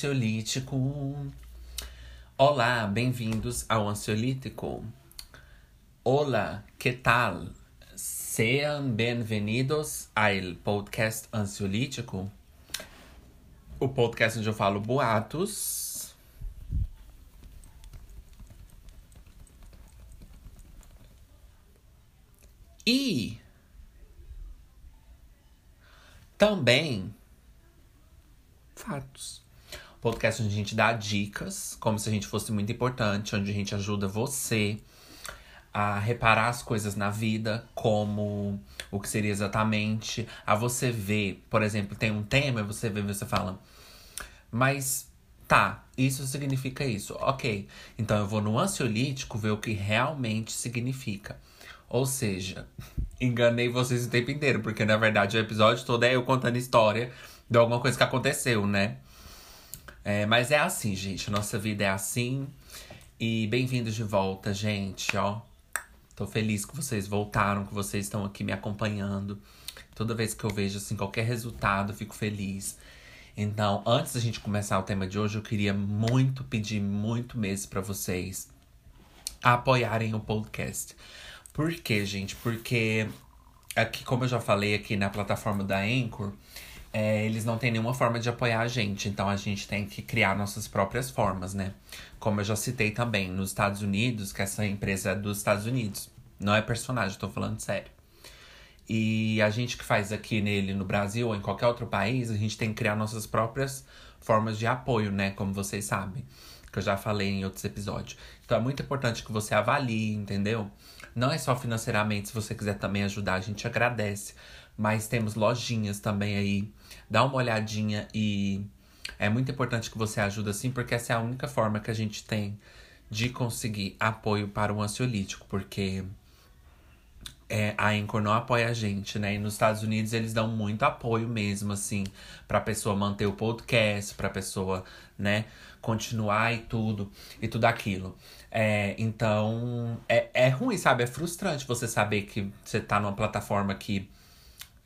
ansiolítico. Olá, bem-vindos ao Ansiolítico. Olá, que tal? Sejam bem-vindos ao podcast Ansiolítico. O podcast onde eu falo boatos. E também fatos. Podcast onde a gente dá dicas, como se a gente fosse muito importante, onde a gente ajuda você a reparar as coisas na vida, como o que seria exatamente, a você ver, por exemplo, tem um tema, você vê, você fala, mas tá, isso significa isso, ok. Então eu vou no ansiolítico ver o que realmente significa. Ou seja, enganei vocês o tempo inteiro, porque na verdade o episódio todo é eu contando história de alguma coisa que aconteceu, né? É, mas é assim, gente. Nossa vida é assim. E bem-vindos de volta, gente, ó. Tô feliz que vocês voltaram, que vocês estão aqui me acompanhando. Toda vez que eu vejo, assim, qualquer resultado, fico feliz. Então, antes da gente começar o tema de hoje, eu queria muito pedir, muito mesmo para vocês apoiarem o podcast. Por quê, gente? Porque aqui, como eu já falei aqui na plataforma da Anchor, é, eles não têm nenhuma forma de apoiar a gente. Então a gente tem que criar nossas próprias formas, né? Como eu já citei também, nos Estados Unidos, que essa empresa é dos Estados Unidos. Não é personagem, tô falando sério. E a gente que faz aqui nele no Brasil ou em qualquer outro país, a gente tem que criar nossas próprias formas de apoio, né? Como vocês sabem. Que eu já falei em outros episódios. Então é muito importante que você avalie, entendeu? Não é só financeiramente, se você quiser também ajudar, a gente agradece. Mas temos lojinhas também aí. Dá uma olhadinha e é muito importante que você ajude assim, porque essa é a única forma que a gente tem de conseguir apoio para o ansiolítico, porque é, a Anchor não apoia a gente, né? E nos Estados Unidos eles dão muito apoio mesmo, assim, pra pessoa manter o podcast, pra pessoa, né, continuar e tudo, e tudo aquilo. É, então, é, é ruim, sabe? É frustrante você saber que você tá numa plataforma que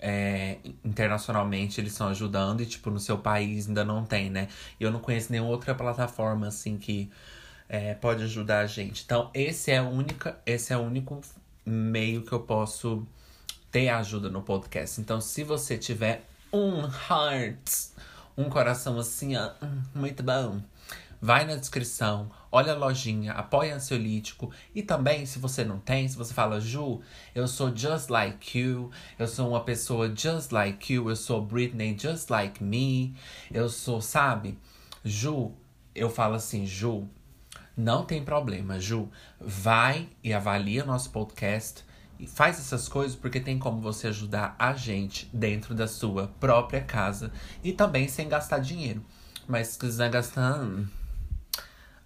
é, internacionalmente eles estão ajudando e, tipo, no seu país ainda não tem, né? E eu não conheço nenhuma outra plataforma, assim, que é, pode ajudar a gente. Então, esse é, a única, esse é o único meio que eu posso ter ajuda no podcast. Então, se você tiver um heart, um coração assim, ó, hum, muito bom vai na descrição, olha a lojinha, apoia ansiolítico. E também, se você não tem, se você fala, Ju, eu sou just like you, eu sou uma pessoa just like you, eu sou Britney just like me, eu sou, sabe? Ju, eu falo assim, Ju, não tem problema, Ju, vai e avalia nosso podcast. E faz essas coisas porque tem como você ajudar a gente dentro da sua própria casa e também sem gastar dinheiro. Mas se quiser gastar, hum,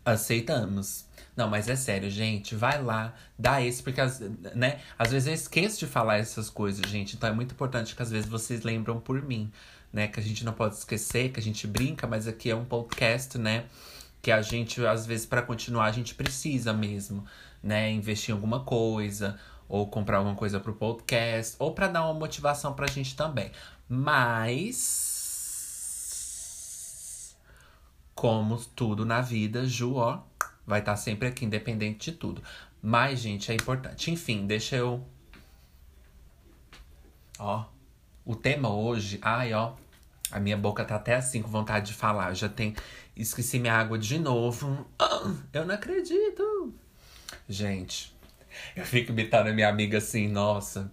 Aceitamos. Não, mas é sério, gente. Vai lá, dá esse, porque né, às vezes eu esqueço de falar essas coisas, gente. Então é muito importante que às vezes vocês lembram por mim, né? Que a gente não pode esquecer, que a gente brinca, mas aqui é um podcast, né? Que a gente, às vezes, para continuar, a gente precisa mesmo, né? Investir em alguma coisa, ou comprar alguma coisa pro podcast, ou para dar uma motivação pra gente também. Mas como tudo na vida, Ju, ó, vai estar tá sempre aqui, independente de tudo. Mas, gente, é importante. Enfim, deixa eu. Ó, o tema hoje, ai, ó, a minha boca tá até assim com vontade de falar. já tem. Esqueci minha água de novo. Ah, eu não acredito. Gente, eu fico imitando a minha amiga assim, nossa.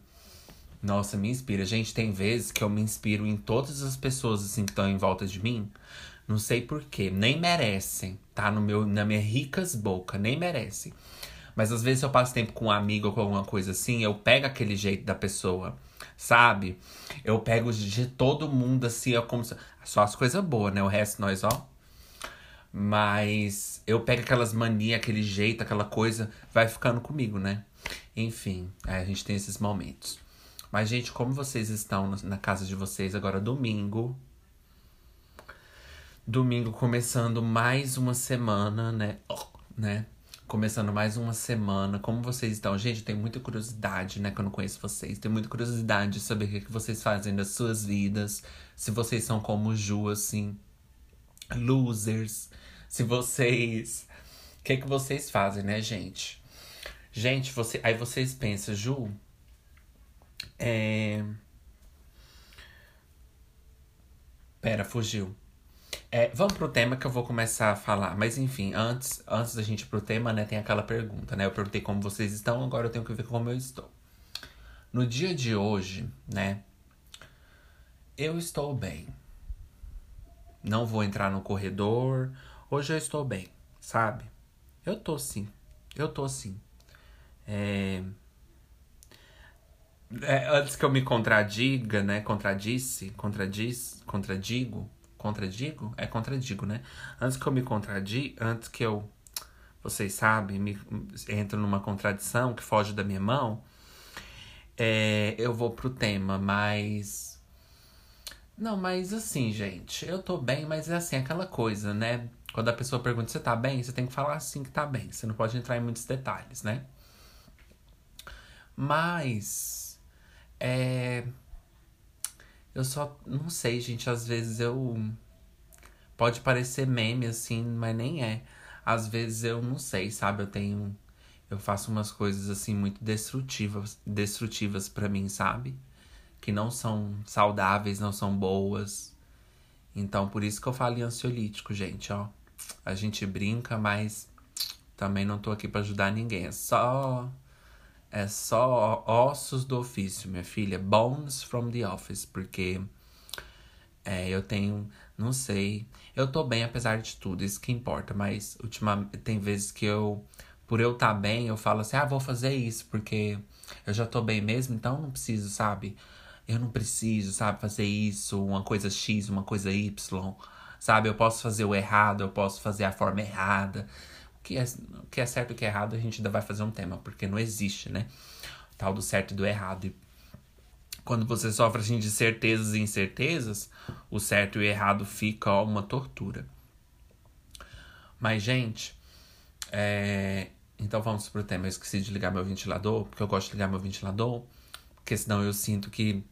Nossa, me inspira. Gente, tem vezes que eu me inspiro em todas as pessoas assim que estão em volta de mim. Não sei porquê, nem merecem, tá? No meu, na minha ricas boca, nem merecem. Mas às vezes eu passo tempo com um amigo ou com alguma coisa assim, eu pego aquele jeito da pessoa, sabe? Eu pego de todo mundo assim, é como se... só as coisas boas, né? O resto nós, ó. Mas eu pego aquelas manias, aquele jeito, aquela coisa, vai ficando comigo, né? Enfim, a gente tem esses momentos. Mas, gente, como vocês estão na casa de vocês agora domingo, Domingo começando mais uma semana, né? Oh, né? Começando mais uma semana. Como vocês estão? Gente, tem muita curiosidade, né? Que eu não conheço vocês. Tenho muita curiosidade de saber o que, que vocês fazem das suas vidas. Se vocês são como Ju, assim. losers, se vocês. O que, que vocês fazem, né, gente? Gente, você, aí vocês pensam, Ju, é. Pera, fugiu. É, vamos pro tema que eu vou começar a falar. Mas enfim, antes, antes da gente ir pro tema, né, tem aquela pergunta, né? Eu perguntei como vocês estão, agora eu tenho que ver como eu estou. No dia de hoje, né? Eu estou bem. Não vou entrar no corredor. Hoje eu estou bem, sabe? Eu tô sim. Eu tô sim. É... É, antes que eu me contradiga, né? Contradisse, contradiz, contradigo, contradigo? É contradigo, né? Antes que eu me contradi, antes que eu, vocês sabem, me entro numa contradição que foge da minha mão, é, eu vou pro tema, mas. Não, mas assim, gente, eu tô bem, mas é assim, aquela coisa, né? Quando a pessoa pergunta se tá bem, você tem que falar assim que tá bem. Você não pode entrar em muitos detalhes, né? Mas. É. Eu só. Não sei, gente. Às vezes eu. Pode parecer meme assim, mas nem é. Às vezes eu não sei, sabe? Eu tenho eu faço umas coisas assim muito destrutivas, destrutivas para mim, sabe? Que não são saudáveis, não são boas. Então, por isso que eu falo em ansiolítico, gente, ó. A gente brinca, mas também não tô aqui para ajudar ninguém. É só é só ossos do ofício, minha filha. Bones from the office, porque é, eu tenho, não sei. Eu tô bem apesar de tudo, isso que importa, mas ultimamente tem vezes que eu por eu estar tá bem, eu falo assim, ah, vou fazer isso, porque eu já tô bem mesmo, então não preciso, sabe? Eu não preciso, sabe, fazer isso, uma coisa X, uma coisa Y, sabe? Eu posso fazer o errado, eu posso fazer a forma errada. Que é, que é certo e que é errado, a gente ainda vai fazer um tema, porque não existe, né? Tal do certo e do errado. E quando você sofre assim, de certezas e incertezas, o certo e o errado fica ó, uma tortura. Mas, gente, é, então vamos pro tema. Eu esqueci de ligar meu ventilador, porque eu gosto de ligar meu ventilador, porque senão eu sinto que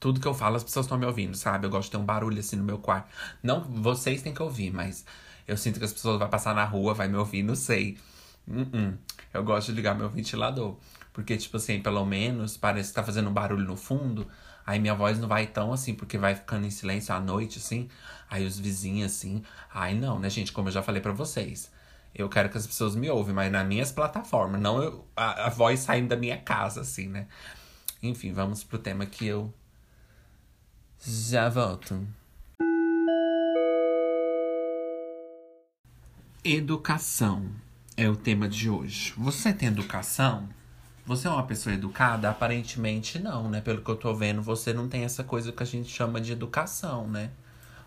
tudo que eu falo as pessoas estão me ouvindo, sabe? Eu gosto de ter um barulho assim no meu quarto. Não, vocês têm que ouvir, mas eu sinto que as pessoas vão passar na rua, vai me ouvir, não sei. Uh -uh. Eu gosto de ligar meu ventilador. Porque, tipo assim, pelo menos parece que tá fazendo um barulho no fundo. Aí minha voz não vai tão assim, porque vai ficando em silêncio à noite, assim. Aí os vizinhos, assim. Ai, não, né, gente? Como eu já falei para vocês. Eu quero que as pessoas me ouvem, mas nas minhas plataformas, não eu, a, a voz saindo da minha casa, assim, né? Enfim, vamos pro tema que eu já volto. Educação é o tema de hoje. Você tem educação? Você é uma pessoa educada? Aparentemente não, né? Pelo que eu tô vendo, você não tem essa coisa que a gente chama de educação, né?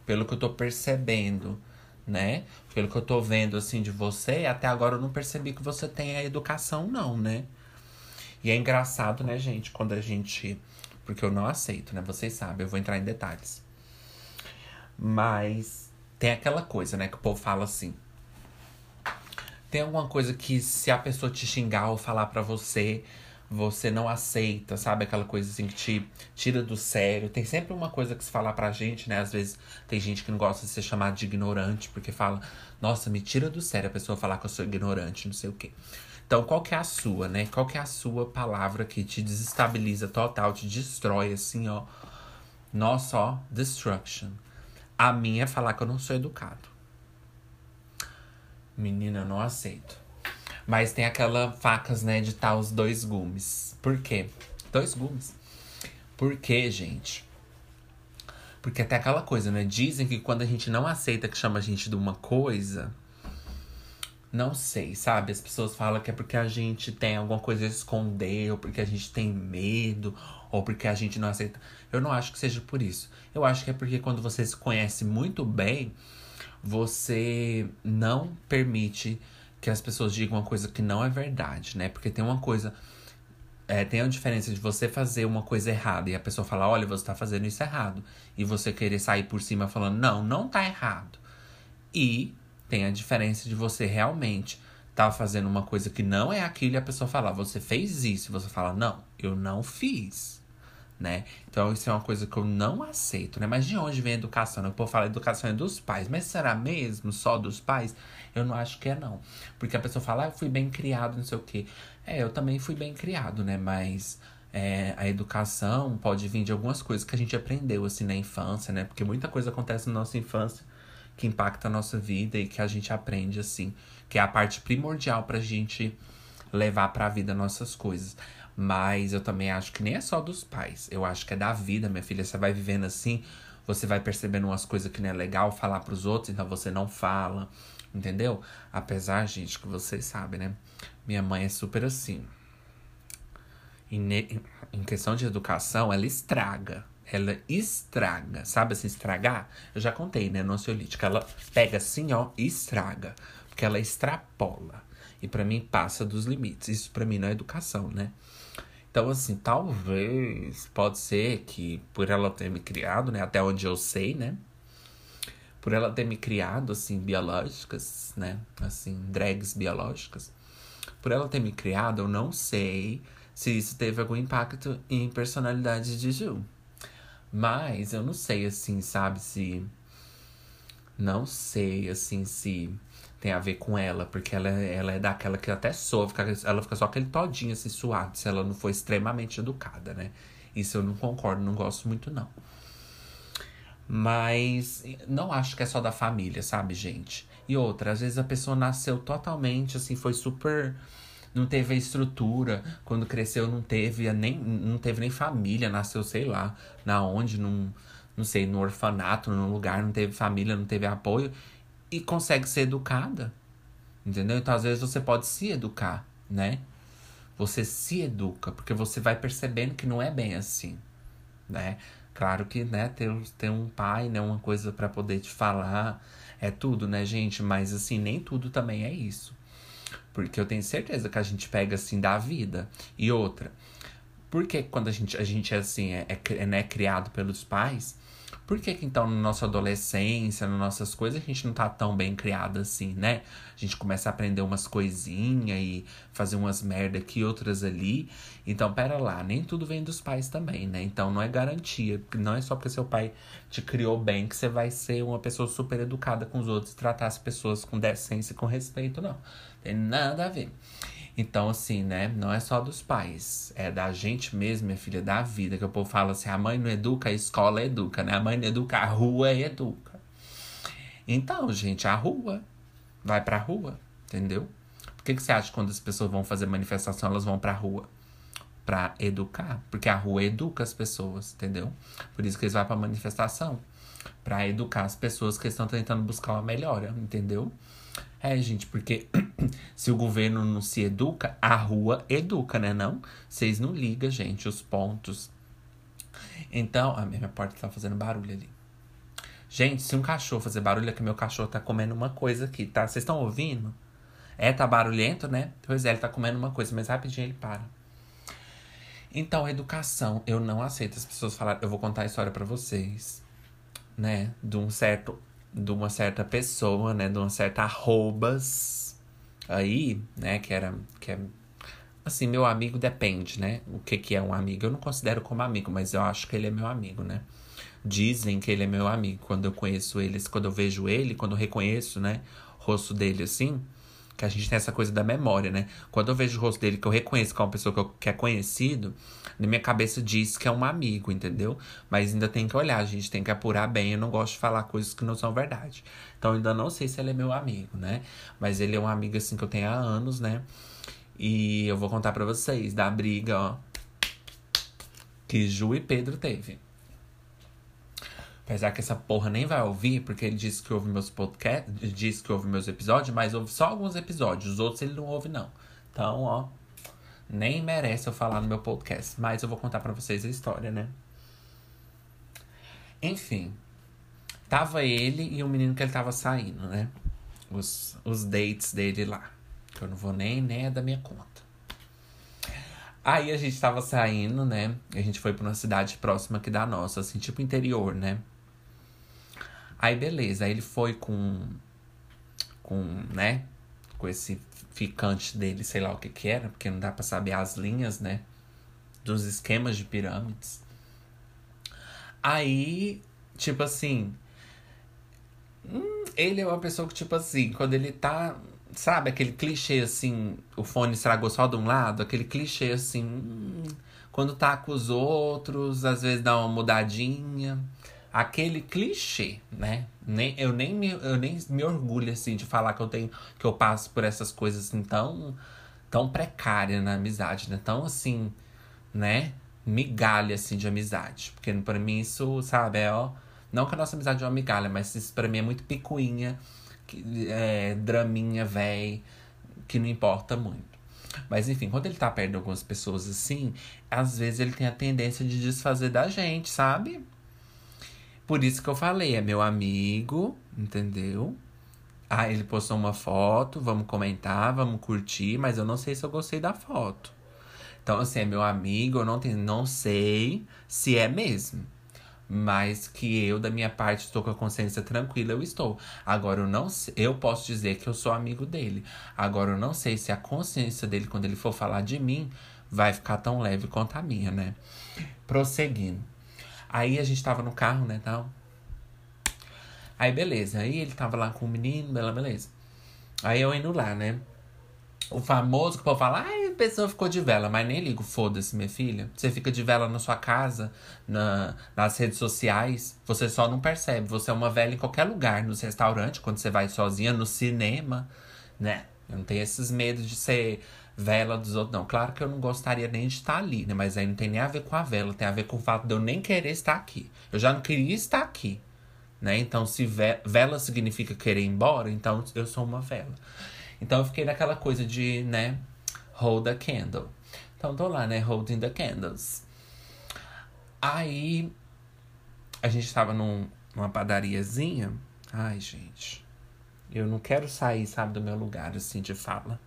Pelo que eu tô percebendo né? Pelo que eu tô vendo, assim, de você, até agora eu não percebi que você tem a educação, não, né? E é engraçado, né, gente, quando a gente. Porque eu não aceito, né? Vocês sabem, eu vou entrar em detalhes. Mas tem aquela coisa, né, que o povo fala assim. Tem alguma coisa que se a pessoa te xingar ou falar para você, você não aceita, sabe? Aquela coisa assim que te tira do sério. Tem sempre uma coisa que se falar pra gente, né? Às vezes tem gente que não gosta de ser chamado de ignorante, porque fala, nossa, me tira do sério a pessoa falar que eu sou ignorante, não sei o quê. Então, qual que é a sua, né? Qual que é a sua palavra que te desestabiliza total, te destrói, assim, ó. Nossa, ó, destruction. A minha é falar que eu não sou educado. Menina, eu não aceito. Mas tem aquela facas, né, de tal os dois gumes. Por quê? Dois gumes. Por quê, gente? Porque até aquela coisa, né? Dizem que quando a gente não aceita que chama a gente de uma coisa. Não sei, sabe? As pessoas falam que é porque a gente tem alguma coisa a esconder, ou porque a gente tem medo, ou porque a gente não aceita. Eu não acho que seja por isso. Eu acho que é porque quando você se conhece muito bem, você não permite que as pessoas digam uma coisa que não é verdade, né? Porque tem uma coisa. É, tem a diferença de você fazer uma coisa errada e a pessoa falar, olha, você tá fazendo isso errado. E você querer sair por cima falando, não, não tá errado. E tem a diferença de você realmente tá fazendo uma coisa que não é aquilo e a pessoa falar, você fez isso. E você fala, não, eu não fiz. Né? Então isso é uma coisa que eu não aceito, né? Mas de onde vem a educação? O povo fala educação é dos pais, mas será mesmo só dos pais? Eu não acho que é não. Porque a pessoa fala, ah, eu fui bem criado, não sei o quê. É, eu também fui bem criado, né? Mas é, a educação pode vir de algumas coisas que a gente aprendeu, assim, na infância, né? Porque muita coisa acontece na nossa infância que impacta a nossa vida e que a gente aprende, assim. Que é a parte primordial pra gente levar pra vida nossas coisas. Mas eu também acho que nem é só dos pais. Eu acho que é da vida, minha filha. Você vai vivendo assim, você vai percebendo umas coisas que não é legal falar pros outros, então você não fala. Entendeu? Apesar, gente, que vocês sabem, né? Minha mãe é super assim. Ne... Em questão de educação, ela estraga. Ela estraga. Sabe assim, estragar? Eu já contei, né? No ansiolítico. Ela pega assim, ó, e estraga. Porque ela extrapola. E para mim passa dos limites. Isso para mim não é educação, né? Então, assim, talvez, pode ser que por ela ter me criado, né? Até onde eu sei, né? Por ela ter me criado, assim, biológicas, né? Assim, drags biológicas. Por ela ter me criado, eu não sei se isso teve algum impacto em personalidade de Ju. Mas eu não sei, assim, sabe, se. Não sei, assim, se tem a ver com ela, porque ela, ela é daquela que até soa, fica, ela fica só aquele todinho assim suado, se ela não for extremamente educada, né? Isso eu não concordo, não gosto muito, não. Mas não acho que é só da família, sabe, gente? E outra, às vezes a pessoa nasceu totalmente, assim, foi super não teve a estrutura. Quando cresceu, não teve nem, não teve nem família, nasceu, sei lá, na onde, num, não sei, no orfanato, num lugar, não teve família, não teve apoio. E consegue ser educada. Entendeu? Então, às vezes, você pode se educar, né? Você se educa, porque você vai percebendo que não é bem assim, né? Claro que, né, ter, ter um pai, né, uma coisa para poder te falar, é tudo, né, gente? Mas, assim, nem tudo também é isso. Porque eu tenho certeza que a gente pega assim da vida. E outra, porque quando a gente, a gente é assim, é, é, né, criado pelos pais, por que, que então na nossa adolescência, nas nossas coisas, a gente não tá tão bem criado assim, né? A gente começa a aprender umas coisinhas e fazer umas merda aqui, outras ali. Então, pera lá, nem tudo vem dos pais também, né? Então não é garantia. Não é só porque seu pai te criou bem que você vai ser uma pessoa super educada com os outros tratar as pessoas com decência e com respeito, não. Tem nada a ver. Então, assim, né? Não é só dos pais. É da gente mesmo, minha filha, da vida. Que o povo fala assim: a mãe não educa, a escola educa, né? A mãe não educa, a rua educa. Então, gente, a rua. Vai pra rua, entendeu? Por que, que você acha que quando as pessoas vão fazer manifestação, elas vão pra rua? Pra educar. Porque a rua educa as pessoas, entendeu? Por isso que eles vão pra manifestação. Pra educar as pessoas que estão tentando buscar uma melhora, entendeu? É, gente, porque se o governo não se educa, a rua educa, né? Não? Vocês não ligam, gente, os pontos. Então, a minha porta tá fazendo barulho ali. Gente, se um cachorro fazer barulho, é que meu cachorro tá comendo uma coisa aqui, tá? Vocês estão ouvindo? É, tá barulhento, né? Pois é, ele tá comendo uma coisa, mas rapidinho ele para. Então, educação, eu não aceito as pessoas falarem. Eu vou contar a história para vocês, né? De um certo de uma certa pessoa, né? De uma certa arrobas aí, né? Que era. Que é, assim, meu amigo depende, né? O que, que é um amigo? Eu não considero como amigo, mas eu acho que ele é meu amigo, né? Dizem que ele é meu amigo. Quando eu conheço eles, quando eu vejo ele, quando eu reconheço, né? O rosto dele assim que a gente tem essa coisa da memória, né? Quando eu vejo o rosto dele, que eu reconheço que é uma pessoa que, eu, que é conhecido, na minha cabeça diz que é um amigo, entendeu? Mas ainda tem que olhar, a gente tem que apurar bem. Eu não gosto de falar coisas que não são verdade. Então ainda não sei se ele é meu amigo, né? Mas ele é um amigo assim que eu tenho há anos, né? E eu vou contar para vocês da briga, ó, que Ju e Pedro teve. Apesar que essa porra nem vai ouvir, porque ele disse que ouve meus podcasts, disse que ouve meus episódios, mas ouve só alguns episódios. Os outros ele não ouve, não. Então, ó, nem merece eu falar no meu podcast. Mas eu vou contar para vocês a história, né? Enfim, tava ele e o menino que ele tava saindo, né? Os, os dates dele lá. Que eu não vou nem, nem é da minha conta. Aí a gente tava saindo, né? A gente foi pra uma cidade próxima aqui da nossa, assim, tipo interior, né? Aí beleza, aí ele foi com. Com, né? Com esse ficante dele, sei lá o que que era, porque não dá pra saber as linhas, né? Dos esquemas de pirâmides. Aí, tipo assim. Hum, ele é uma pessoa que, tipo assim, quando ele tá. Sabe, aquele clichê assim, o fone estragou só de um lado, aquele clichê assim. Hum, quando tá com os outros, às vezes dá uma mudadinha. Aquele clichê, né? Nem, eu, nem me, eu nem me orgulho, assim, de falar que eu tenho. que eu passo por essas coisas assim tão, tão precárias na amizade, né? Tão assim, né? Migalha, assim, de amizade. Porque para mim isso, sabe, é ó. Não que a nossa amizade é uma migalha, mas isso pra mim é muito picuinha, que, é, draminha, véi, que não importa muito. Mas enfim, quando ele tá perto de algumas pessoas assim, às vezes ele tem a tendência de desfazer da gente, sabe? Por isso que eu falei, é meu amigo, entendeu? Ah, ele postou uma foto, vamos comentar, vamos curtir, mas eu não sei se eu gostei da foto. Então, assim, é meu amigo, eu não, tenho, não sei se é mesmo. Mas que eu, da minha parte, estou com a consciência tranquila, eu estou. Agora, eu não eu posso dizer que eu sou amigo dele. Agora, eu não sei se a consciência dele, quando ele for falar de mim, vai ficar tão leve quanto a minha, né? Prosseguindo. Aí a gente tava no carro, né, tal. Aí, beleza. Aí ele tava lá com o menino, beleza. Aí eu indo lá, né? O famoso que o povo fala, ai, a pessoa ficou de vela, mas nem ligo, foda-se, minha filha. Você fica de vela na sua casa, na, nas redes sociais, você só não percebe. Você é uma vela em qualquer lugar, nos restaurantes, quando você vai sozinha, no cinema, né? Eu não tenho esses medos de ser vela dos outros, não. Claro que eu não gostaria nem de estar ali, né? Mas aí não tem nem a ver com a vela, tem a ver com o fato de eu nem querer estar aqui. Eu já não queria estar aqui, né? Então, se vela significa querer ir embora, então eu sou uma vela. Então eu fiquei naquela coisa de, né, hold a candle. Então tô lá, né, holding the candles. Aí a gente tava num, numa padariazinha. Ai, gente. Eu não quero sair, sabe, do meu lugar, assim, de fala.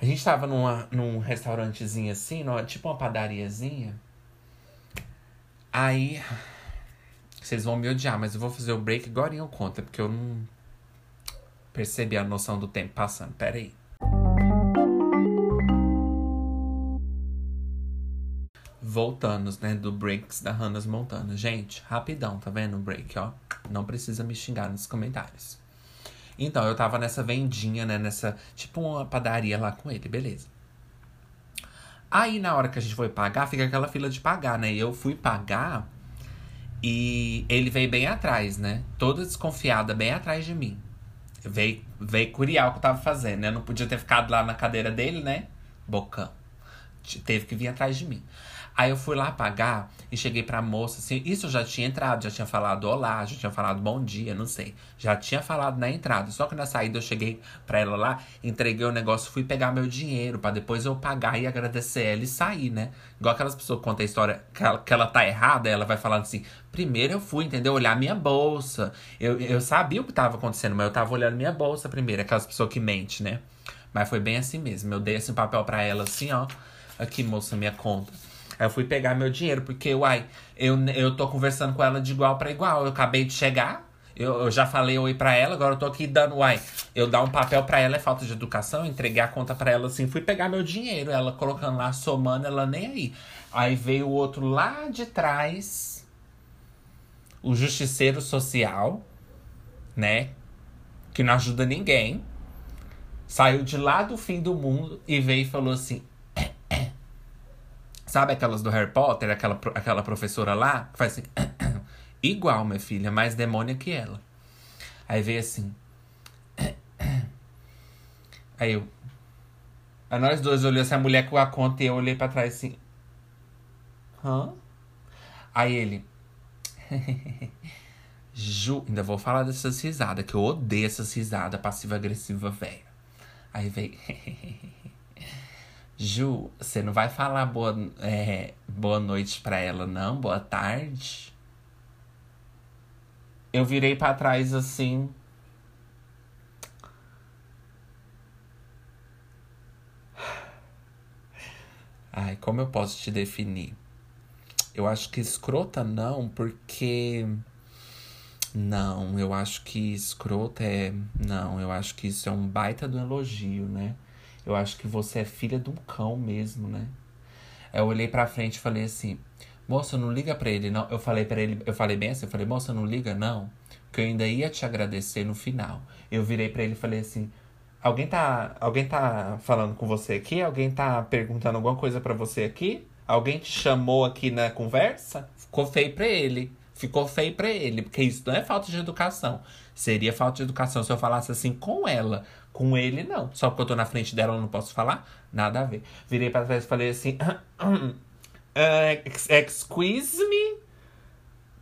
A gente tava numa, num restaurantezinho assim, numa, tipo uma padariazinha. Aí. Vocês vão me odiar, mas eu vou fazer o break agora eu conta, porque eu não percebi a noção do tempo passando. Pera aí. Voltando, né, do breaks da Hannah Montana. Gente, rapidão, tá vendo o break, ó? Não precisa me xingar nos comentários. Então, eu tava nessa vendinha, né, nessa, tipo uma padaria lá com ele, beleza. Aí, na hora que a gente foi pagar, fica aquela fila de pagar, né? E eu fui pagar e ele veio bem atrás, né? Toda desconfiada, bem atrás de mim. Veio, veio curiar o que eu tava fazendo, né? não podia ter ficado lá na cadeira dele, né? Bocão. Teve que vir atrás de mim. Aí eu fui lá pagar e cheguei pra moça assim. Isso eu já tinha entrado, já tinha falado olá, já tinha falado bom dia, não sei. Já tinha falado na entrada. Só que na saída eu cheguei pra ela lá, entreguei o negócio, fui pegar meu dinheiro para depois eu pagar e agradecer ela e sair, né? Igual aquelas pessoas que contam a história que ela, que ela tá errada, ela vai falando assim: primeiro eu fui, entendeu? Olhar minha bolsa. Eu, eu sabia o que tava acontecendo, mas eu tava olhando minha bolsa primeiro. Aquelas pessoas que mentem, né? Mas foi bem assim mesmo. Eu dei esse papel pra ela assim, ó. Aqui, moça, minha conta. Aí eu fui pegar meu dinheiro, porque, uai, eu, eu tô conversando com ela de igual para igual. Eu acabei de chegar, eu, eu, já falei oi pra ela, agora eu tô aqui dando, uai, eu dar um papel pra ela é falta de educação, entreguei a conta pra ela assim, fui pegar meu dinheiro, ela colocando lá, somando, ela nem aí. Aí veio o outro lá de trás, o justiceiro social, né? Que não ajuda ninguém. Saiu de lá do fim do mundo e veio e falou assim: Sabe aquelas do Harry Potter, aquela, aquela professora lá, que faz assim. Igual, minha filha, mais demônia que ela. Aí veio assim. Aí eu. Aí nós dois olhamos essa mulher com a conta e eu olhei pra trás assim. Hã? Aí ele. Ju, ainda vou falar dessas risadas, que eu odeio essas risadas passiva-agressiva velha. Aí veio. Ju, você não vai falar boa, é, boa noite pra ela, não? Boa tarde? Eu virei para trás assim. Ai, como eu posso te definir? Eu acho que escrota não, porque. Não, eu acho que escrota é. Não, eu acho que isso é um baita do elogio, né? Eu acho que você é filha de um cão mesmo, né? Eu olhei pra frente e falei assim: Moça, não liga pra ele, não. Eu falei para ele, eu falei bem assim, eu falei, moça, não liga, não. Que eu ainda ia te agradecer no final. Eu virei para ele e falei assim. Alguém tá, alguém tá falando com você aqui? Alguém tá perguntando alguma coisa para você aqui? Alguém te chamou aqui na conversa? Ficou feio pra ele. Ficou feio pra ele. Porque isso não é falta de educação. Seria falta de educação se eu falasse assim com ela. Com ele, não. Só porque eu tô na frente dela, eu não posso falar? Nada a ver. Virei pra trás e falei assim. uh, excuse me?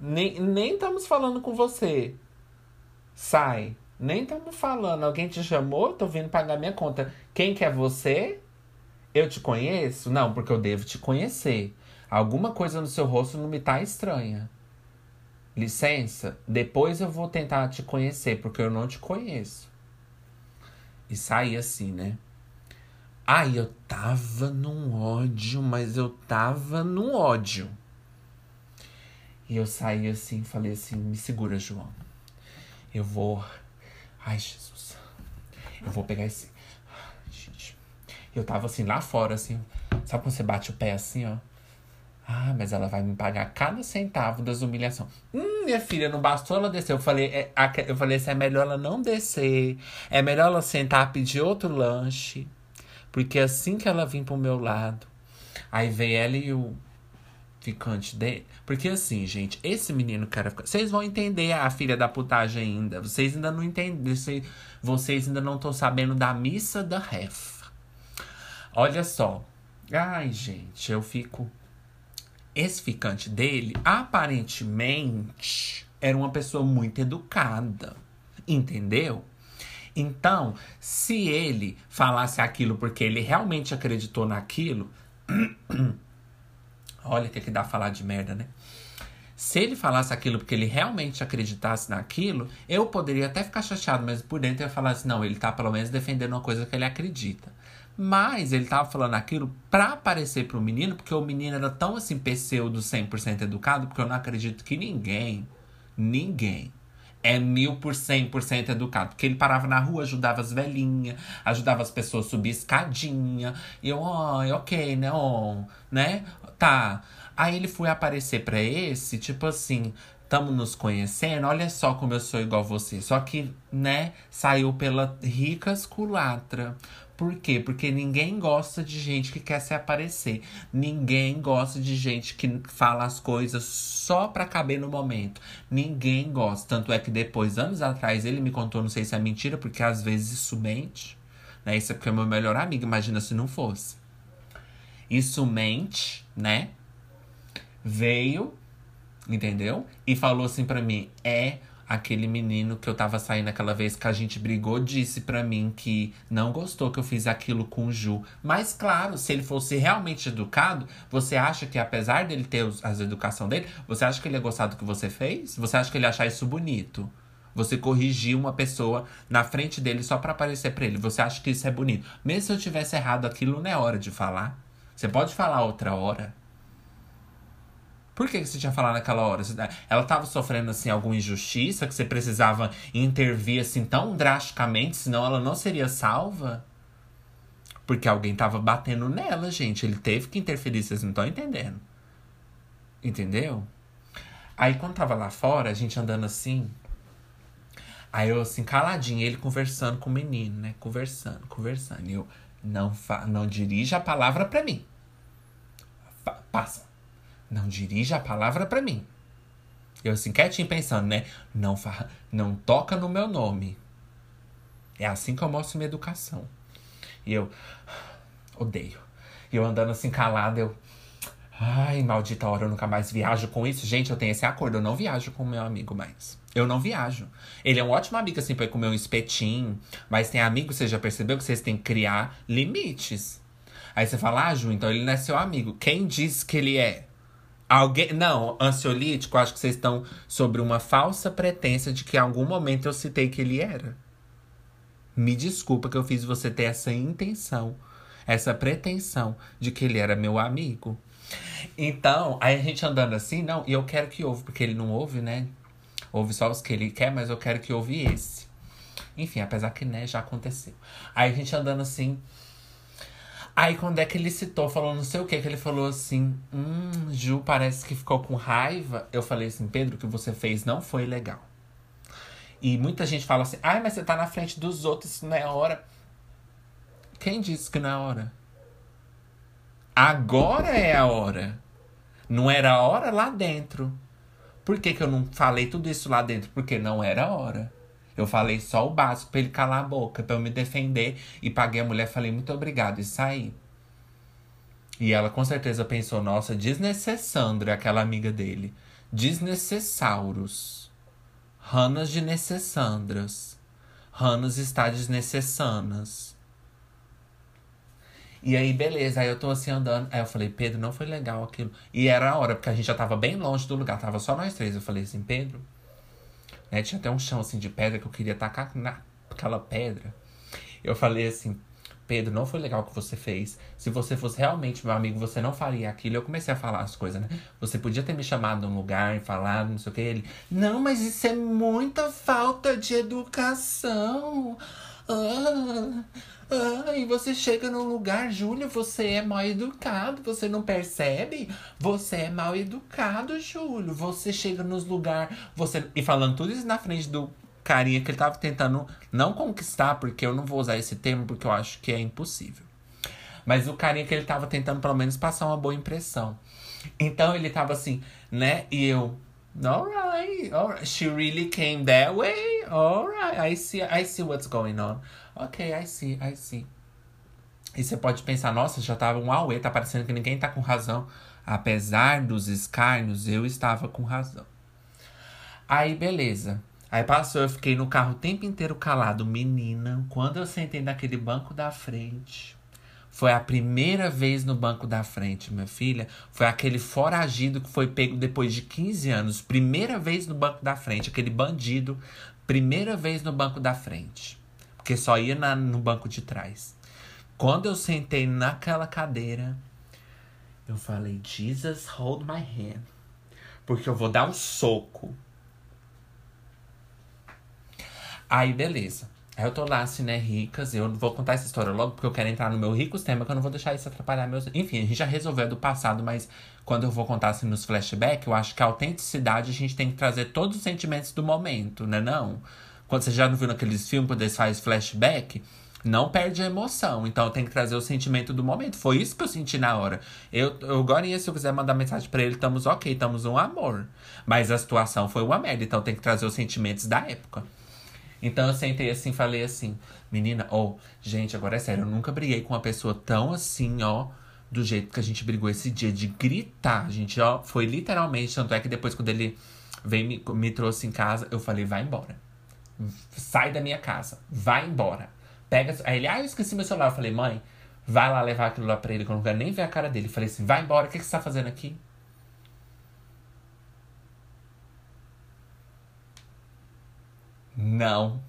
Nem, nem estamos falando com você. Sai. Nem estamos falando. Alguém te chamou? Tô vindo pagar minha conta. Quem que é você? Eu te conheço? Não, porque eu devo te conhecer. Alguma coisa no seu rosto não me tá estranha. Licença, depois eu vou tentar te conhecer, porque eu não te conheço. E saí assim, né? Ai, eu tava num ódio, mas eu tava num ódio. E eu saí assim, falei assim: me segura, João. Eu vou. Ai, Jesus. Eu vou pegar esse. Gente. Eu tava assim, lá fora, assim. Sabe quando você bate o pé assim, ó? Ah, mas ela vai me pagar cada centavo das humilhações. Hum, minha filha, não bastou ela descer. Eu falei, é, eu falei assim, é melhor ela não descer. É melhor ela sentar, pedir outro lanche. Porque assim que ela vir pro meu lado, aí vem ela e o ficante dele. Porque assim, gente, esse menino cara Vocês vão entender a filha da putagem ainda. Vocês ainda não entendem. Vocês ainda não estão sabendo da missa da refa. Olha só. Ai, gente, eu fico esse ficante dele, aparentemente, era uma pessoa muito educada. Entendeu? Então, se ele falasse aquilo porque ele realmente acreditou naquilo. olha que, que dá falar de merda, né? Se ele falasse aquilo porque ele realmente acreditasse naquilo, eu poderia até ficar chateado, mas por dentro eu ia falar assim: não, ele tá pelo menos defendendo uma coisa que ele acredita. Mas ele tava falando aquilo pra aparecer pro menino, porque o menino era tão assim, pseudo 100% educado, porque eu não acredito que ninguém, ninguém é mil por cem por cento educado. Porque ele parava na rua, ajudava as velhinhas, ajudava as pessoas a subir escadinha. E eu, oh, ok, né? Oh, né? Tá. Aí ele foi aparecer para esse, tipo assim, estamos nos conhecendo, olha só como eu sou igual você. Só que, né, saiu pela rica culatra. Por quê? Porque ninguém gosta de gente que quer se aparecer. Ninguém gosta de gente que fala as coisas só pra caber no momento. Ninguém gosta. Tanto é que depois, anos atrás, ele me contou, não sei se é mentira, porque às vezes isso mente. Né? Isso é porque é meu melhor amigo, imagina se não fosse. Isso mente, né? Veio, entendeu? E falou assim pra mim: é aquele menino que eu tava saindo aquela vez que a gente brigou disse para mim que não gostou que eu fiz aquilo com o Ju. Mas claro, se ele fosse realmente educado, você acha que apesar dele ter as educação dele, você acha que ele ia gostar do que você fez? Você acha que ele ia achar isso bonito? Você corrigir uma pessoa na frente dele só para aparecer para ele. Você acha que isso é bonito? Mesmo se eu tivesse errado aquilo, não é hora de falar. Você pode falar outra hora. Por que, você tinha falado naquela hora? Ela estava sofrendo, assim, alguma injustiça que você precisava intervir, assim, tão drasticamente, senão ela não seria salva? Porque alguém estava batendo nela, gente. Ele teve que interferir, vocês não estão entendendo. Entendeu? Aí, quando tava lá fora, a gente andando assim. Aí eu, assim, caladinho, ele conversando com o menino, né? Conversando, conversando. E eu, não, fa não dirija a palavra para mim. Fa passa. Não dirija a palavra para mim. Eu assim, quietinho pensando, né? Não, fa não toca no meu nome. É assim que eu mostro minha educação. E eu odeio. E eu andando assim calado, eu. Ai, maldita hora, eu nunca mais viajo com isso. Gente, eu tenho esse acordo, eu não viajo com o meu amigo mais. Eu não viajo. Ele é um ótimo amigo, assim, pra ir comer um espetinho. Mas tem amigo, você já percebeu que vocês têm que criar limites. Aí você fala, ah, Ju, então ele não é seu amigo. Quem diz que ele é? Alguém. Não, ansiolítico, acho que vocês estão sobre uma falsa pretensa de que em algum momento eu citei que ele era. Me desculpa que eu fiz você ter essa intenção, essa pretensão de que ele era meu amigo. Então, aí a gente andando assim, não, e eu quero que ouve, porque ele não ouve, né? Ouve só os que ele quer, mas eu quero que ouve esse. Enfim, apesar que, né, já aconteceu. Aí a gente andando assim. Aí quando é que ele citou, falou não sei o que, que ele falou assim: Hum, Ju, parece que ficou com raiva. Eu falei assim, Pedro, o que você fez não foi legal. E muita gente fala assim, ai, mas você tá na frente dos outros, isso não é hora. Quem disse que não é hora? Agora é a hora. Não era a hora lá dentro. Por que, que eu não falei tudo isso lá dentro? Porque não era a hora. Eu falei só o básico pra ele calar a boca, pra eu me defender. E paguei a mulher, falei muito obrigado e saí. E ela com certeza pensou, nossa, desnecessandra, aquela amiga dele. Desnecessauros. Ranas de necessandras. Ranas está desnecessanas. E aí, beleza. Aí eu tô assim andando. Aí eu falei, Pedro, não foi legal aquilo. E era a hora, porque a gente já tava bem longe do lugar. Tava só nós três. Eu falei assim, Pedro. Né, tinha até um chão assim de pedra que eu queria tacar naquela pedra. Eu falei assim, Pedro, não foi legal o que você fez. Se você fosse realmente meu amigo, você não faria aquilo. Eu comecei a falar as coisas, né? Você podia ter me chamado num lugar e falado, não sei o que. Ele, não, mas isso é muita falta de educação. Ah, ah, e você chega num lugar, Júlio, você é mal educado, você não percebe? Você é mal educado, Júlio. Você chega nos lugares, você e falando tudo isso na frente do carinha que ele tava tentando não conquistar, porque eu não vou usar esse termo porque eu acho que é impossível. Mas o carinha que ele tava tentando pelo menos passar uma boa impressão. Então ele tava assim, né? E eu, alright, alright. She really came that way. Alright, I see, I see what's going on. Ok, I see, I see. E você pode pensar, nossa, já tava um auê, tá parecendo que ninguém tá com razão. Apesar dos escárnios, eu estava com razão. Aí, beleza. Aí passou, eu fiquei no carro o tempo inteiro calado. Menina, quando eu sentei naquele banco da frente, foi a primeira vez no banco da frente, minha filha. Foi aquele foragido que foi pego depois de 15 anos. Primeira vez no banco da frente, aquele bandido. Primeira vez no banco da frente porque só ia na, no banco de trás. Quando eu sentei naquela cadeira, eu falei, Jesus, hold my hand. Porque eu vou dar um soco. Aí, beleza. Eu tô lá, assim, né, ricas. Eu vou contar essa história logo, porque eu quero entrar no meu ricos tema, que eu não vou deixar isso atrapalhar meus. Enfim, a gente já resolveu do passado, mas quando eu vou contar assim nos flashbacks, eu acho que a autenticidade a gente tem que trazer todos os sentimentos do momento, né? Não? Quando você já não viu naqueles filmes, quando eles fazem flashback, não perde a emoção. Então tem que trazer o sentimento do momento. Foi isso que eu senti na hora. Eu, eu agora, se eu quiser mandar mensagem para ele, estamos ok, estamos um amor. Mas a situação foi uma merda. Então tem que trazer os sentimentos da época. Então eu sentei assim falei assim, menina, ó, oh, gente, agora é sério, eu nunca briguei com uma pessoa tão assim, ó, do jeito que a gente brigou esse dia, de gritar. Gente, ó, foi literalmente, tanto é que depois quando ele veio me, me trouxe em casa, eu falei, vai embora sai da minha casa, vai embora. Pega. Aí ele, ah, eu esqueci meu celular. Eu falei, mãe, vai lá levar aquilo lá pra ele, que eu não quero nem ver a cara dele. Eu falei assim, vai embora, o que, que você tá fazendo aqui? Não.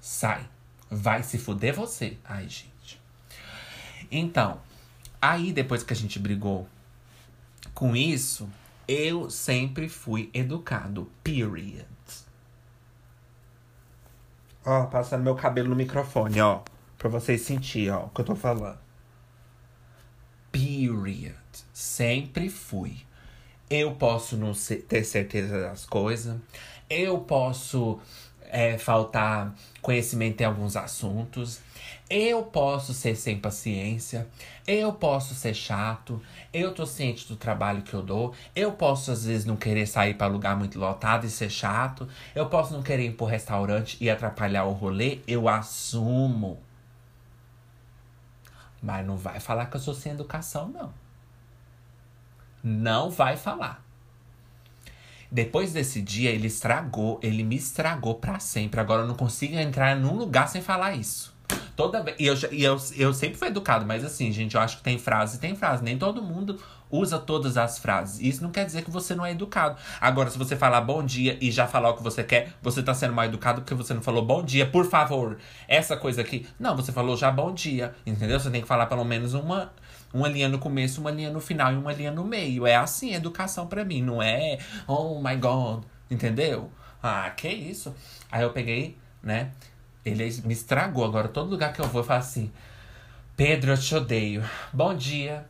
Sai. Vai se fuder você. Ai, gente. Então, aí depois que a gente brigou com isso, eu sempre fui educado. Period. Ó, passando meu cabelo no microfone, ó. Pra vocês sentirem, ó, o que eu tô falando. Period. Sempre fui. Eu posso não ter certeza das coisas. Eu posso é, faltar conhecimento em alguns assuntos. Eu posso ser sem paciência, eu posso ser chato, eu tô ciente do trabalho que eu dou, eu posso às vezes não querer sair para lugar muito lotado e ser chato, eu posso não querer ir pro restaurante e atrapalhar o rolê, eu assumo. Mas não vai falar que eu sou sem educação, não. Não vai falar. Depois desse dia, ele estragou, ele me estragou para sempre. Agora eu não consigo entrar num lugar sem falar isso. Toda vez. E eu, e eu, eu sempre fui educado, mas assim, gente, eu acho que tem frase tem frase. Nem todo mundo usa todas as frases. Isso não quer dizer que você não é educado. Agora, se você falar bom dia e já falar o que você quer, você tá sendo mal educado porque você não falou bom dia, por favor. Essa coisa aqui. Não, você falou já bom dia. Entendeu? Você tem que falar pelo menos uma. Uma linha no começo, uma linha no final e uma linha no meio. É assim, educação para mim. Não é, oh my god. Entendeu? Ah, que isso. Aí eu peguei, né? Ele me estragou. Agora, todo lugar que eu vou, eu falo assim. Pedro, eu te odeio. Bom dia.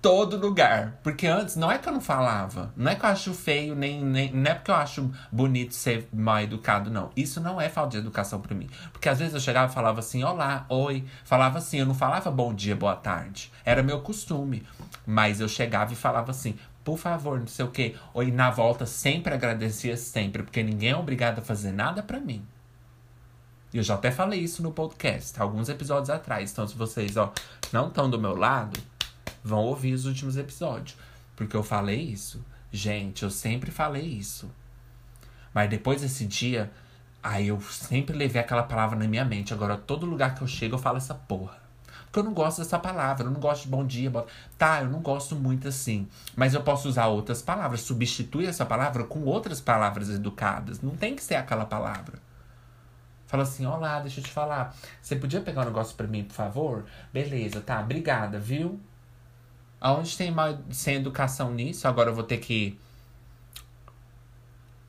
Todo lugar. Porque antes, não é que eu não falava. Não é que eu acho feio, nem, nem. Não é porque eu acho bonito ser mal educado, não. Isso não é falta de educação pra mim. Porque às vezes eu chegava e falava assim, olá, oi. Falava assim, eu não falava bom dia, boa tarde. Era meu costume. Mas eu chegava e falava assim, por favor, não sei o quê. Ou na volta sempre agradecia sempre, porque ninguém é obrigado a fazer nada para mim. Eu já até falei isso no podcast, alguns episódios atrás. Então, se vocês ó, não estão do meu lado, vão ouvir os últimos episódios. Porque eu falei isso. Gente, eu sempre falei isso. Mas depois desse dia, aí eu sempre levei aquela palavra na minha mente. Agora, todo lugar que eu chego, eu falo essa porra. Porque eu não gosto dessa palavra, eu não gosto de bom dia. Tá, eu não gosto muito assim. Mas eu posso usar outras palavras. Substituir essa palavra com outras palavras educadas. Não tem que ser aquela palavra. Fala assim: Olá, deixa eu te falar. Você podia pegar um negócio pra mim, por favor? Beleza, tá, obrigada, viu? Aonde tem mal sem educação nisso, agora eu vou ter que.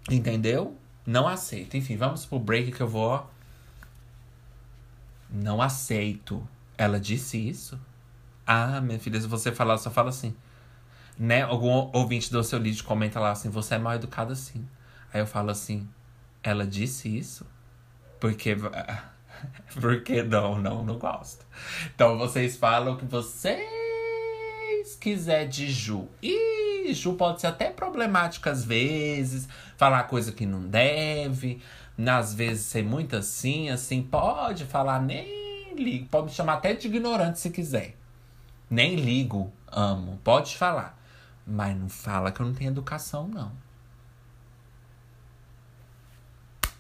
Entendeu? Não aceito. Enfim, vamos pro break que eu vou. Não aceito. Ela disse isso? Ah, minha filha, se você falar, só fala assim. Né? Algum ouvinte do seu vídeo comenta lá assim: você é mal educado assim. Aí eu falo assim: ela disse isso? Porque. Porque não, não, não gosto. Então vocês falam que vocês quiser de Ju. E Ju pode ser até problemática às vezes, falar coisa que não deve, às vezes ser muito assim, assim, pode falar nem ligo, pode me chamar até de ignorante se quiser. Nem ligo, amo, pode falar. Mas não fala que eu não tenho educação, não.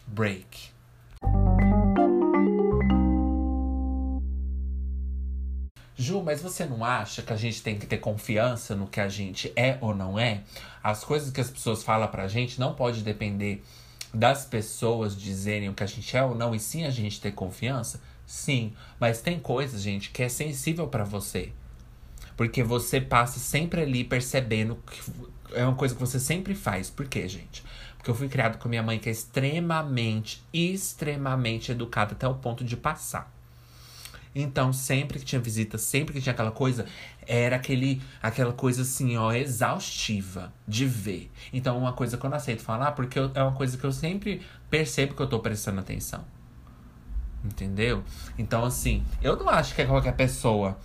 Break. Ju, mas você não acha que a gente tem que ter confiança no que a gente é ou não é? As coisas que as pessoas falam pra gente não pode depender das pessoas dizerem o que a gente é ou não, e sim a gente ter confiança? Sim, mas tem coisas, gente, que é sensível para você. Porque você passa sempre ali percebendo que é uma coisa que você sempre faz. Por quê, gente? Porque eu fui criado com minha mãe que é extremamente, extremamente educada até o ponto de passar. Então, sempre que tinha visita, sempre que tinha aquela coisa, era aquele, aquela coisa assim, ó, exaustiva de ver. Então, uma coisa que eu não aceito falar, porque eu, é uma coisa que eu sempre percebo que eu tô prestando atenção. Entendeu? Então, assim, eu não acho que é qualquer pessoa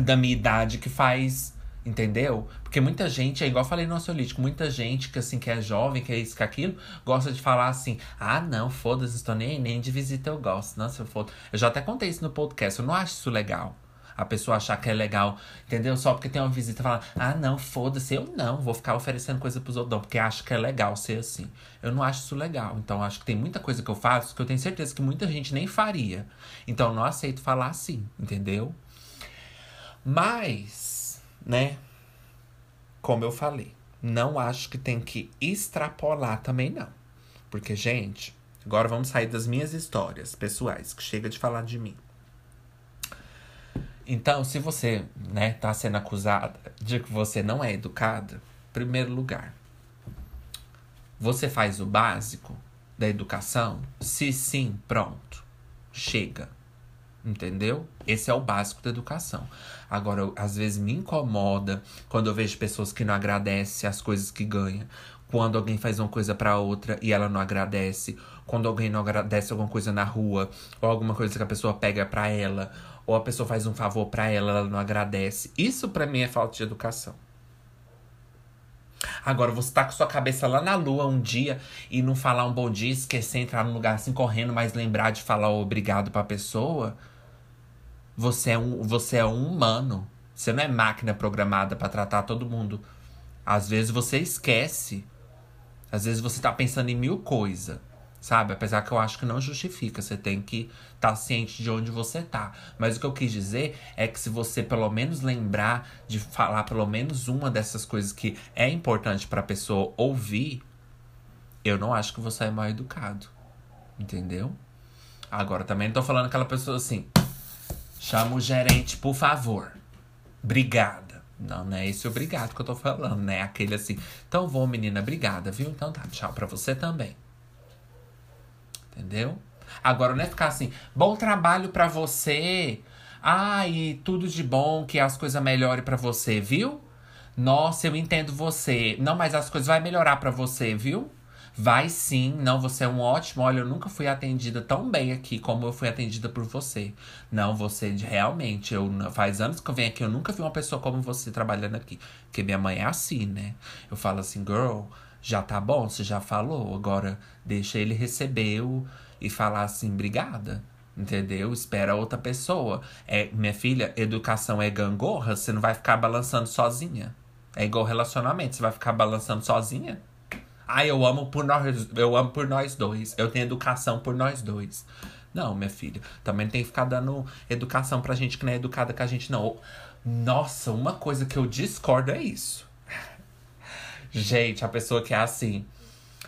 da minha idade que faz Entendeu? Porque muita gente, é igual eu falei no ansiolítico, muita gente que assim, que é jovem, que é isso, que é aquilo, gosta de falar assim, ah, não, foda-se, estou nem, nem de visita eu gosto. Nossa, eu foda. Eu já até contei isso no podcast, eu não acho isso legal. A pessoa achar que é legal, entendeu? Só porque tem uma visita falar, ah, não, foda-se, eu não, vou ficar oferecendo coisa pros outros, não, porque acho que é legal ser assim. Eu não acho isso legal. Então, acho que tem muita coisa que eu faço que eu tenho certeza que muita gente nem faria. Então, não aceito falar assim, entendeu? Mas né? Como eu falei, não acho que tem que extrapolar também, não. Porque, gente, agora vamos sair das minhas histórias pessoais, que chega de falar de mim. Então, se você, né, tá sendo acusada de que você não é educada, primeiro lugar, você faz o básico da educação? Se sim, pronto. Chega. Entendeu? Esse é o básico da educação. Agora, eu, às vezes me incomoda quando eu vejo pessoas que não agradecem as coisas que ganham. Quando alguém faz uma coisa para outra e ela não agradece. Quando alguém não agradece alguma coisa na rua. Ou alguma coisa que a pessoa pega para ela. Ou a pessoa faz um favor para ela, ela não agradece. Isso para mim é falta de educação. Agora, você tá com sua cabeça lá na lua um dia e não falar um bom dia, esquecer, entrar num lugar assim correndo, mas lembrar de falar obrigado pra pessoa. Você é um, você é um humano. Você não é máquina programada para tratar todo mundo. Às vezes você esquece. Às vezes você tá pensando em mil coisas. Sabe? Apesar que eu acho que não justifica. Você tem que estar tá ciente de onde você tá. Mas o que eu quis dizer é que se você pelo menos lembrar de falar pelo menos uma dessas coisas que é importante para a pessoa ouvir, eu não acho que você é mal educado. Entendeu? Agora também não tô falando aquela pessoa assim, Chama o gerente, por favor. Obrigada. Não, não é esse obrigado que eu tô falando, né? Aquele assim. Então vou, menina, obrigada, viu? Então tá, tchau pra você também. Entendeu? Agora não é ficar assim, bom trabalho pra você. Ai, tudo de bom, que as coisas melhorem para você, viu? Nossa, eu entendo você. Não, mas as coisas vai melhorar para você, viu? Vai sim, não, você é um ótimo. Olha, eu nunca fui atendida tão bem aqui como eu fui atendida por você. Não, você realmente, eu faz anos que eu venho aqui, eu nunca vi uma pessoa como você trabalhando aqui. Porque minha mãe é assim, né? Eu falo assim, girl, já tá bom, você já falou, agora deixa ele receber o, e falar assim, obrigada. Entendeu? Espera outra pessoa. É, minha filha, educação é gangorra, você não vai ficar balançando sozinha. É igual relacionamento, você vai ficar balançando sozinha? Ah, eu amo por nós, eu amo por nós dois. Eu tenho educação por nós dois. Não, minha filha, também tem que ficar dando educação pra gente que não é educada com a gente, não. Nossa, uma coisa que eu discordo é isso. gente, a pessoa que é assim.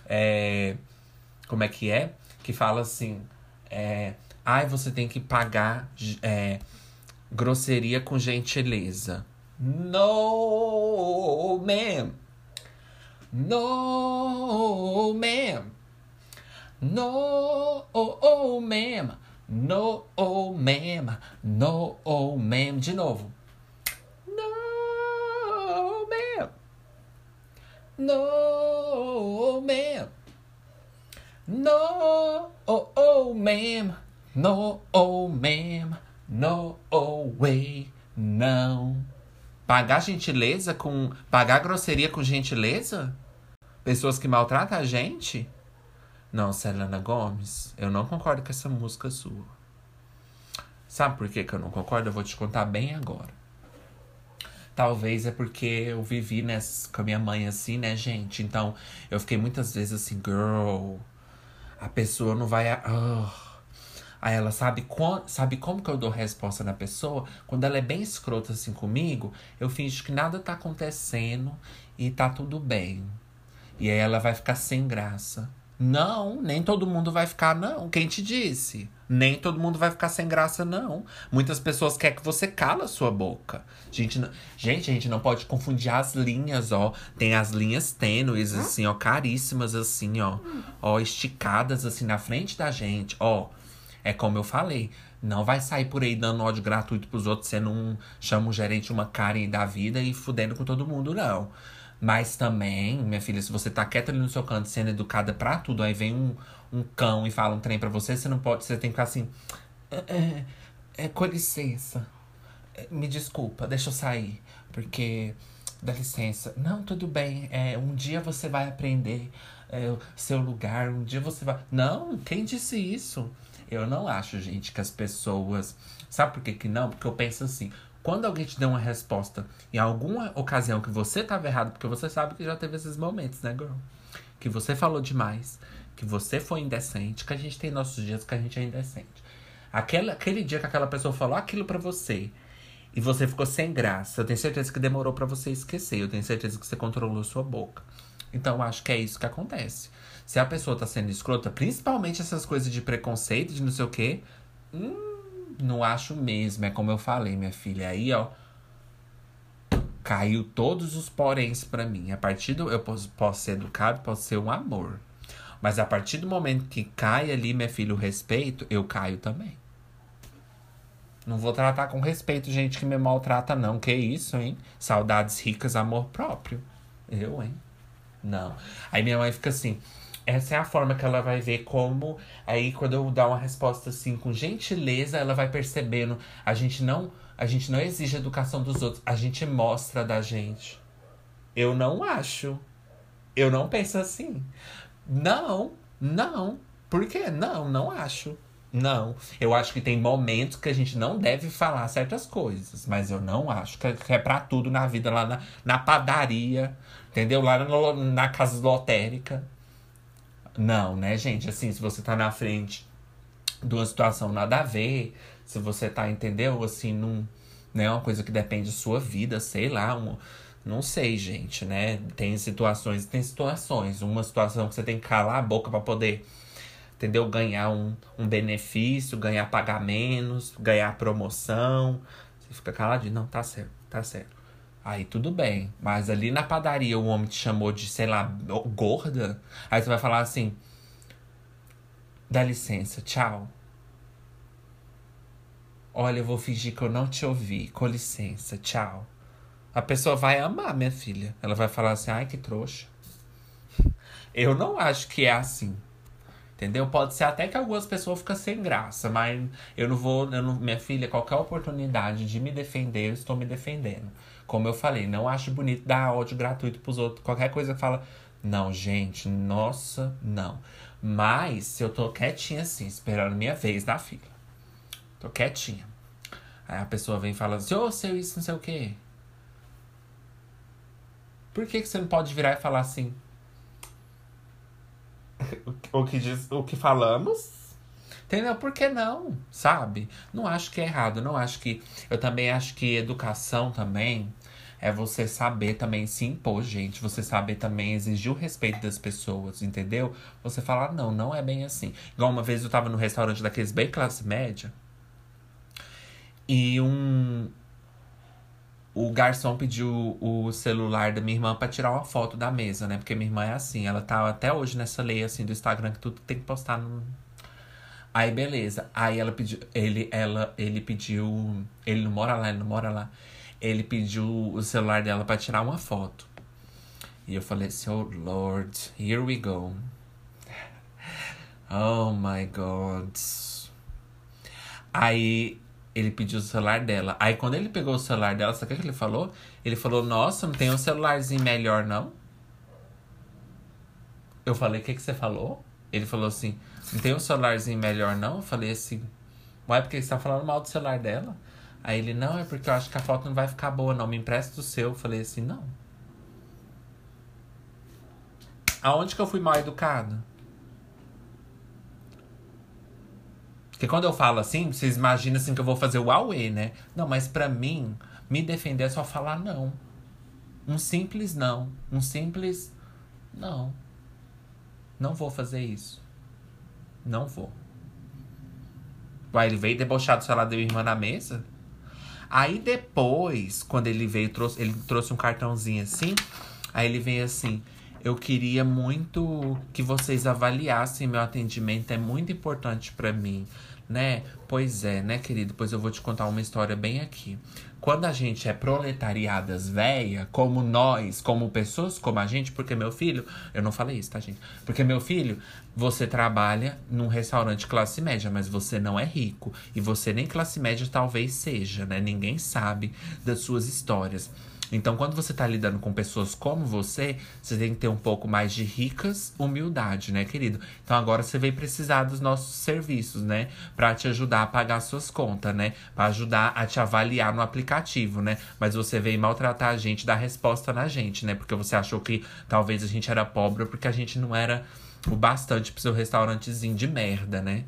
É, como é que é? Que fala assim. É, Ai, você tem que pagar é, grosseria com gentileza. No, ma'am. No, ma'am. No, oh, oh, ma'am. No, oh, ma'am. No, oh, ma'am. De novo. No, ma'am. No, ma'am. No, oh, oh, ma'am. No, oh, ma'am. No, oh, way. Não. Pagar gentileza com. Pagar grosseria com gentileza? Pessoas que maltratam a gente? Não, Selena Gomes, eu não concordo com essa música sua. Sabe por que, que eu não concordo? Eu vou te contar bem agora. Talvez é porque eu vivi com a minha mãe assim, né, gente? Então, eu fiquei muitas vezes assim, girl, a pessoa não vai. Oh Aí ela sabe, sabe como que eu dou resposta na pessoa? Quando ela é bem escrota assim comigo, eu finjo que nada tá acontecendo e tá tudo bem. E aí ela vai ficar sem graça. Não, nem todo mundo vai ficar, não. Quem te disse? Nem todo mundo vai ficar sem graça, não. Muitas pessoas querem que você cala a sua boca. Gente, não, gente, a gente não pode confundir as linhas, ó. Tem as linhas tênues, assim, ó, caríssimas, assim, ó. Ó, esticadas, assim, na frente da gente, ó. É como eu falei. Não vai sair por aí dando ódio gratuito pros outros, você não chama o gerente uma Karen da vida e fudendo com todo mundo, não. Mas também, minha filha, se você tá quieta ali no seu canto, sendo educada pra tudo, aí vem um, um cão e fala um trem pra você, você não pode, você tem que ficar assim. É, é, é com licença. É, me desculpa, deixa eu sair. Porque. Dá licença. Não, tudo bem. É, um dia você vai aprender é, seu lugar, um dia você vai. Não, quem disse isso? Eu não acho, gente, que as pessoas. Sabe por que, que não? Porque eu penso assim. Quando alguém te deu uma resposta em alguma ocasião que você estava errado, porque você sabe que já teve esses momentos, né, girl? Que você falou demais, que você foi indecente, que a gente tem nossos dias que a gente é indecente. Aquele, aquele dia que aquela pessoa falou aquilo para você e você ficou sem graça, eu tenho certeza que demorou para você esquecer, eu tenho certeza que você controlou sua boca. Então acho que é isso que acontece. Se a pessoa tá sendo escrota, principalmente essas coisas de preconceito, de não sei o quê, hum, não acho mesmo. É como eu falei, minha filha. Aí, ó. Caiu todos os poréns para mim. A partir do. Eu posso, posso ser educado, posso ser um amor. Mas a partir do momento que cai ali, minha filha, o respeito, eu caio também. Não vou tratar com respeito gente que me maltrata, não. Que isso, hein? Saudades ricas, amor próprio. Eu, hein? Não. Aí minha mãe fica assim essa é a forma que ela vai ver como. Aí, quando eu dar uma resposta assim, com gentileza, ela vai percebendo. A gente não, a gente não exige educação dos outros, a gente mostra da gente. Eu não acho. Eu não penso assim. Não, não. Por quê? Não, não acho. Não. Eu acho que tem momentos que a gente não deve falar certas coisas. Mas eu não acho que é, é pra tudo na vida, lá na, na padaria, entendeu? Lá na, na casa lotérica. Não, né, gente? Assim, se você tá na frente de uma situação nada a ver, se você tá, entendeu? Assim, num, né, uma coisa que depende da sua vida, sei lá, não sei, gente, né? Tem situações tem situações. Uma situação que você tem que calar a boca para poder, entendeu? Ganhar um, um benefício, ganhar pagar menos, ganhar promoção. Você fica caladinho, não, tá certo, tá certo. Aí tudo bem. Mas ali na padaria o homem te chamou de, sei lá, gorda. Aí você vai falar assim: dá licença, tchau. Olha, eu vou fingir que eu não te ouvi. Com licença, tchau. A pessoa vai amar, minha filha. Ela vai falar assim: ai, que trouxa. Eu não acho que é assim. Entendeu? Pode ser até que algumas pessoas ficam sem graça, mas eu não vou. Eu não, minha filha, qualquer oportunidade de me defender, eu estou me defendendo. Como eu falei, não acho bonito dar ódio gratuito pros outros. Qualquer coisa que fala. Não, gente, nossa, não. Mas se eu tô quietinha assim, esperando minha vez na fila. Tô quietinha. Aí a pessoa vem e fala assim, ô, oh, seu isso, não sei o quê. Por que, que você não pode virar e falar assim? o, que diz, o que falamos? Entendeu? Por que não? Sabe? Não acho que é errado. Não acho que. Eu também acho que educação também é você saber também se impor, gente. Você saber também exigir o respeito das pessoas, entendeu? Você falar, não, não é bem assim. Igual uma vez eu tava no restaurante daqueles bem classe média. E um. O garçom pediu o celular da minha irmã para tirar uma foto da mesa, né? Porque minha irmã é assim, ela tá até hoje nessa lei assim do Instagram que tudo tem que postar no. Aí beleza. Aí ela pediu, ele ela ele pediu, ele não mora lá, ele não mora lá. Ele pediu o celular dela para tirar uma foto. E eu falei assim, oh Lord, here we go. Oh my God. Aí ele pediu o celular dela. Aí quando ele pegou o celular dela, sabe o que ele falou? Ele falou, nossa, não tem um celularzinho melhor, não? Eu falei, o que, que você falou? Ele falou assim, não tem um celularzinho melhor, não? Eu falei assim, ué, porque você tá falando mal do celular dela? Aí ele, não, é porque eu acho que a foto não vai ficar boa, não. Me empresta o seu. Eu falei assim, não. Aonde que eu fui mal educado? Porque quando eu falo assim, vocês imaginam assim que eu vou fazer o Huawei, né? Não, mas para mim, me defender é só falar não. Um simples não. Um simples não. Não vou fazer isso. Não vou. Uai, ele veio debochado do celular minha irmã na mesa? Aí depois, quando ele veio, trouxe, ele trouxe um cartãozinho assim. Aí ele veio assim: Eu queria muito que vocês avaliassem meu atendimento, é muito importante para mim né? Pois é, né, querido? Pois eu vou te contar uma história bem aqui. Quando a gente é proletariadas véia, como nós, como pessoas como a gente, porque meu filho, eu não falei isso, tá, gente? Porque meu filho, você trabalha num restaurante classe média, mas você não é rico. E você nem classe média talvez seja, né? Ninguém sabe das suas histórias. Então, quando você tá lidando com pessoas como você, você tem que ter um pouco mais de ricas humildade, né, querido? Então, agora você veio precisar dos nossos serviços, né? Pra te ajudar a pagar suas contas, né? Pra ajudar a te avaliar no aplicativo, né? Mas você veio maltratar a gente, dar resposta na gente, né? Porque você achou que talvez a gente era pobre porque a gente não era o bastante pro seu restaurantezinho de merda, né?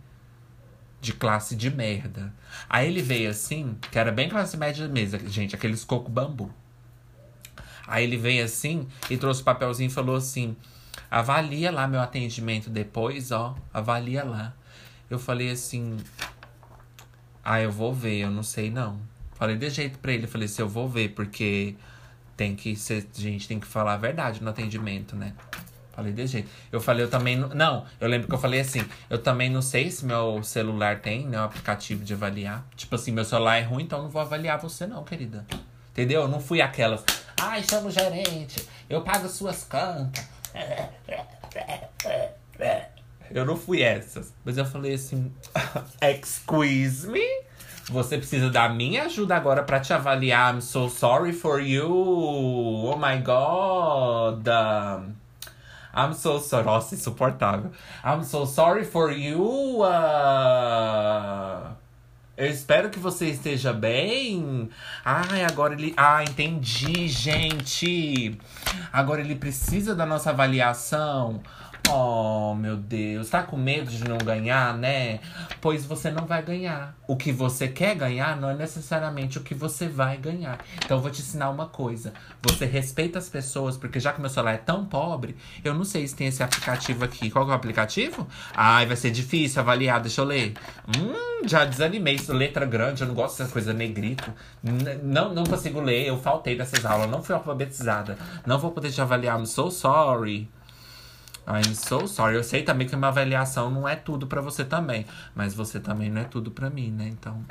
de classe de merda. Aí ele veio assim, que era bem classe média mesmo, gente, aqueles coco bambu. Aí ele veio assim e trouxe o papelzinho e falou assim: avalia lá meu atendimento depois, ó, avalia lá. Eu falei assim: ah, eu vou ver, eu não sei não. Falei de jeito pra ele, falei assim: eu vou ver, porque tem que ser, a gente tem que falar a verdade no atendimento, né? Falei de jeito. Eu falei, eu também. Não, não, eu lembro que eu falei assim: eu também não sei se meu celular tem, né? Aplicativo de avaliar. Tipo assim, meu celular é ruim, então não vou avaliar você, não, querida. Entendeu? Eu não fui aquelas. Ai, chama o gerente, eu pago suas contas. Eu não fui essas. Mas eu falei assim: Excuse me? Você precisa da minha ajuda agora para te avaliar. I'm so sorry for you. Oh my god. I'm so sorry. Nossa, insuportável. I'm so sorry for you. Uh... Eu espero que você esteja bem. Ai, agora ele. Ah, entendi, gente. Agora ele precisa da nossa avaliação. Oh, meu Deus, tá com medo de não ganhar, né? Pois você não vai ganhar. O que você quer ganhar não é necessariamente o que você vai ganhar. Então eu vou te ensinar uma coisa. Você respeita as pessoas, porque já que meu celular é tão pobre, eu não sei se tem esse aplicativo aqui. Qual é o aplicativo? Ai, vai ser difícil avaliar, deixa eu ler. Hum, já desanimei. Isso, letra grande, eu não gosto dessas coisas negrito. Não, não consigo ler, eu faltei dessas aulas, não fui alfabetizada. Não vou poder te avaliar, I'm so sorry. I'm so sorry. Eu sei também que uma avaliação não é tudo para você também. Mas você também não é tudo para mim, né? Então,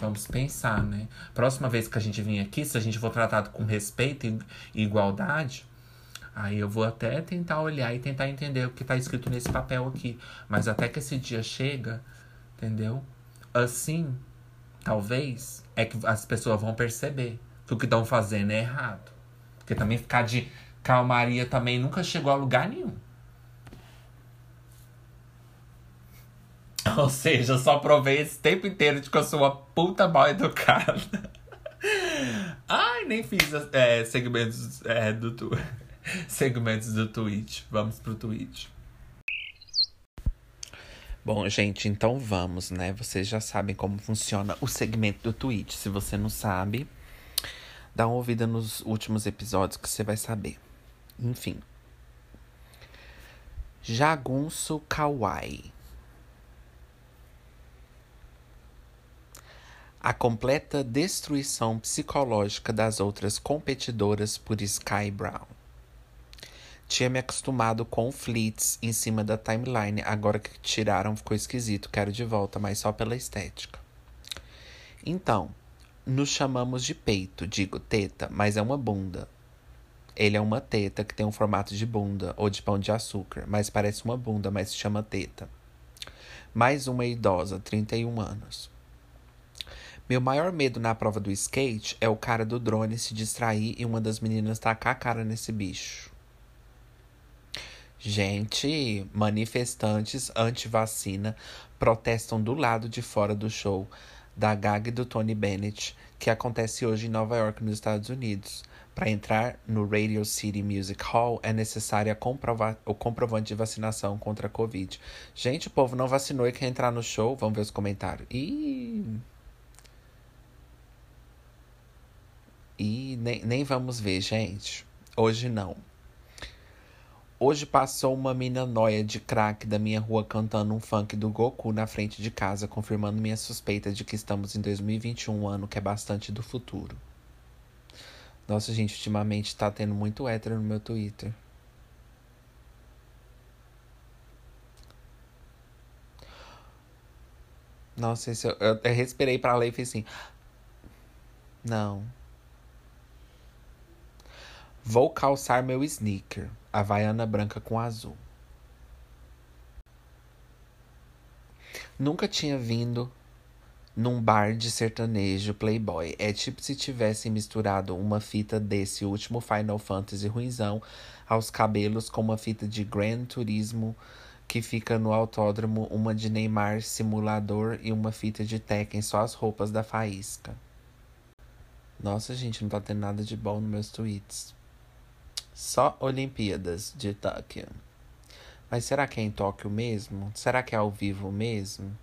vamos pensar, né? Próxima vez que a gente vir aqui, se a gente for tratado com respeito e igualdade, aí eu vou até tentar olhar e tentar entender o que tá escrito nesse papel aqui. Mas até que esse dia chega, entendeu? Assim, talvez, é que as pessoas vão perceber que o que estão fazendo é errado. Porque também ficar de calmaria também nunca chegou a lugar nenhum. Ou seja, só provei esse tempo inteiro de que eu sou uma puta mal educada. Ai, nem fiz é, segmentos é, do tu... segmentos do Twitch. Vamos pro Twitch. Bom, gente, então vamos, né? Vocês já sabem como funciona o segmento do Twitch. Se você não sabe, dá uma ouvida nos últimos episódios que você vai saber. Enfim. Jagunço Kawaii. A completa destruição psicológica das outras competidoras por Sky Brown. Tinha me acostumado com flits em cima da timeline, agora que tiraram ficou esquisito, quero de volta, mas só pela estética. Então, nos chamamos de peito, digo teta, mas é uma bunda. Ele é uma teta que tem um formato de bunda ou de pão de açúcar, mas parece uma bunda, mas se chama teta. Mais uma idosa, 31 anos. Meu maior medo na prova do skate é o cara do drone se distrair e uma das meninas tacar a cara nesse bicho. Gente, manifestantes anti-vacina protestam do lado de fora do show da gag do Tony Bennett, que acontece hoje em Nova York, nos Estados Unidos. Para entrar no Radio City Music Hall é necessário o comprovante de vacinação contra a Covid. Gente, o povo não vacinou e quer entrar no show? Vamos ver os comentários. Ih. E nem, nem vamos ver, gente. Hoje não. Hoje passou uma mina noia de crack da minha rua cantando um funk do Goku na frente de casa, confirmando minha suspeita de que estamos em 2021, ano que é bastante do futuro. Nossa, gente, ultimamente tá tendo muito hétero no meu Twitter. Nossa, esse eu, eu, eu respirei pra ler e fiz assim. Não. Vou calçar meu sneaker, havaiana branca com azul. Nunca tinha vindo num bar de sertanejo Playboy. É tipo se tivessem misturado uma fita desse último Final Fantasy ruizão aos cabelos com uma fita de Gran Turismo que fica no autódromo, uma de Neymar simulador e uma fita de Tekken, só as roupas da faísca. Nossa, gente, não tá tendo nada de bom nos meus tweets. Só Olimpíadas de Tóquio. Mas será que é em Tóquio mesmo? Será que é ao vivo mesmo?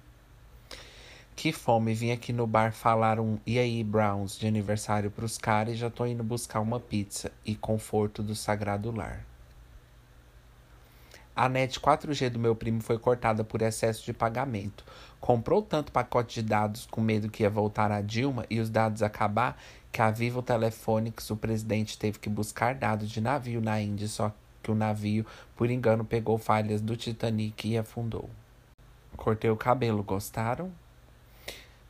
Que fome, vim aqui no bar falar um e aí, Browns, de aniversário pros caras e já tô indo buscar uma pizza e conforto do sagrado lar. A net 4G do meu primo foi cortada por excesso de pagamento. Comprou tanto pacote de dados com medo que ia voltar a Dilma e os dados acabar que a Vivo Telefônicos, o presidente teve que buscar dados de navio na Índia, só que o navio, por engano, pegou falhas do Titanic e afundou. Cortei o cabelo, gostaram?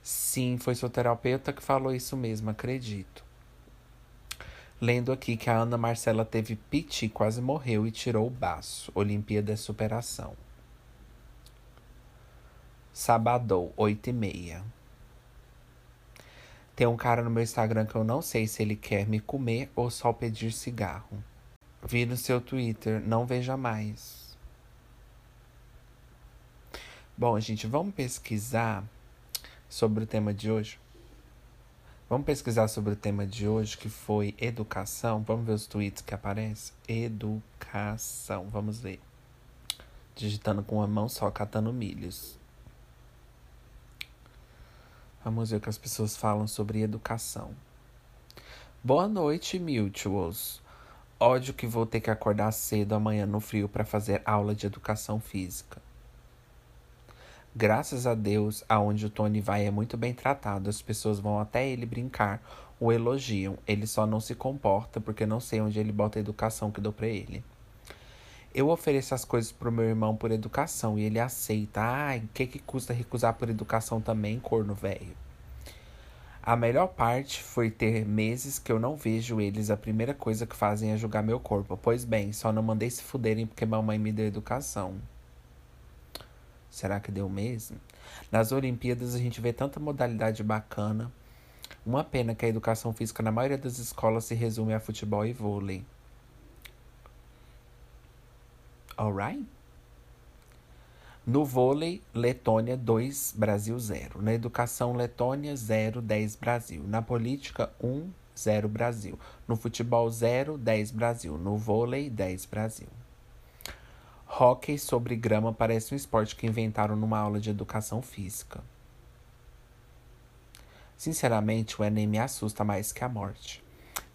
Sim, foi seu terapeuta que falou isso mesmo, acredito. Lendo aqui que a Ana Marcela teve piti, quase morreu e tirou o baço. Olimpíada é superação. Sabadou, 8 e meia. Tem um cara no meu Instagram que eu não sei se ele quer me comer ou só pedir cigarro. Vi no seu Twitter, não veja mais. Bom, gente, vamos pesquisar sobre o tema de hoje? Vamos pesquisar sobre o tema de hoje, que foi educação. Vamos ver os tweets que aparecem? Educação. Vamos ver. Digitando com uma mão só, catando milhos. Vamos ver o que as pessoas falam sobre educação. Boa noite, Mutuals. Ódio que vou ter que acordar cedo amanhã no frio para fazer aula de educação física. Graças a Deus, aonde o Tony vai é muito bem tratado. As pessoas vão até ele brincar, o elogiam. Ele só não se comporta porque não sei onde ele bota a educação que dou para ele. Eu ofereço as coisas pro meu irmão por educação e ele aceita. Ai, o que que custa recusar por educação também, corno velho? A melhor parte foi ter meses que eu não vejo eles. A primeira coisa que fazem é julgar meu corpo. Pois bem, só não mandei se fuderem porque mamãe me deu educação. Será que deu mesmo? Nas Olimpíadas a gente vê tanta modalidade bacana. Uma pena que a educação física na maioria das escolas se resume a futebol e vôlei. Alright? No vôlei, Letônia 2, Brasil 0. Na educação, Letônia 0, 10 Brasil. Na política, 1, 0 Brasil. No futebol, 0, 10 Brasil. No vôlei, 10 Brasil. Hockey sobre grama parece um esporte que inventaram numa aula de educação física. Sinceramente, o Enem me assusta mais que a morte.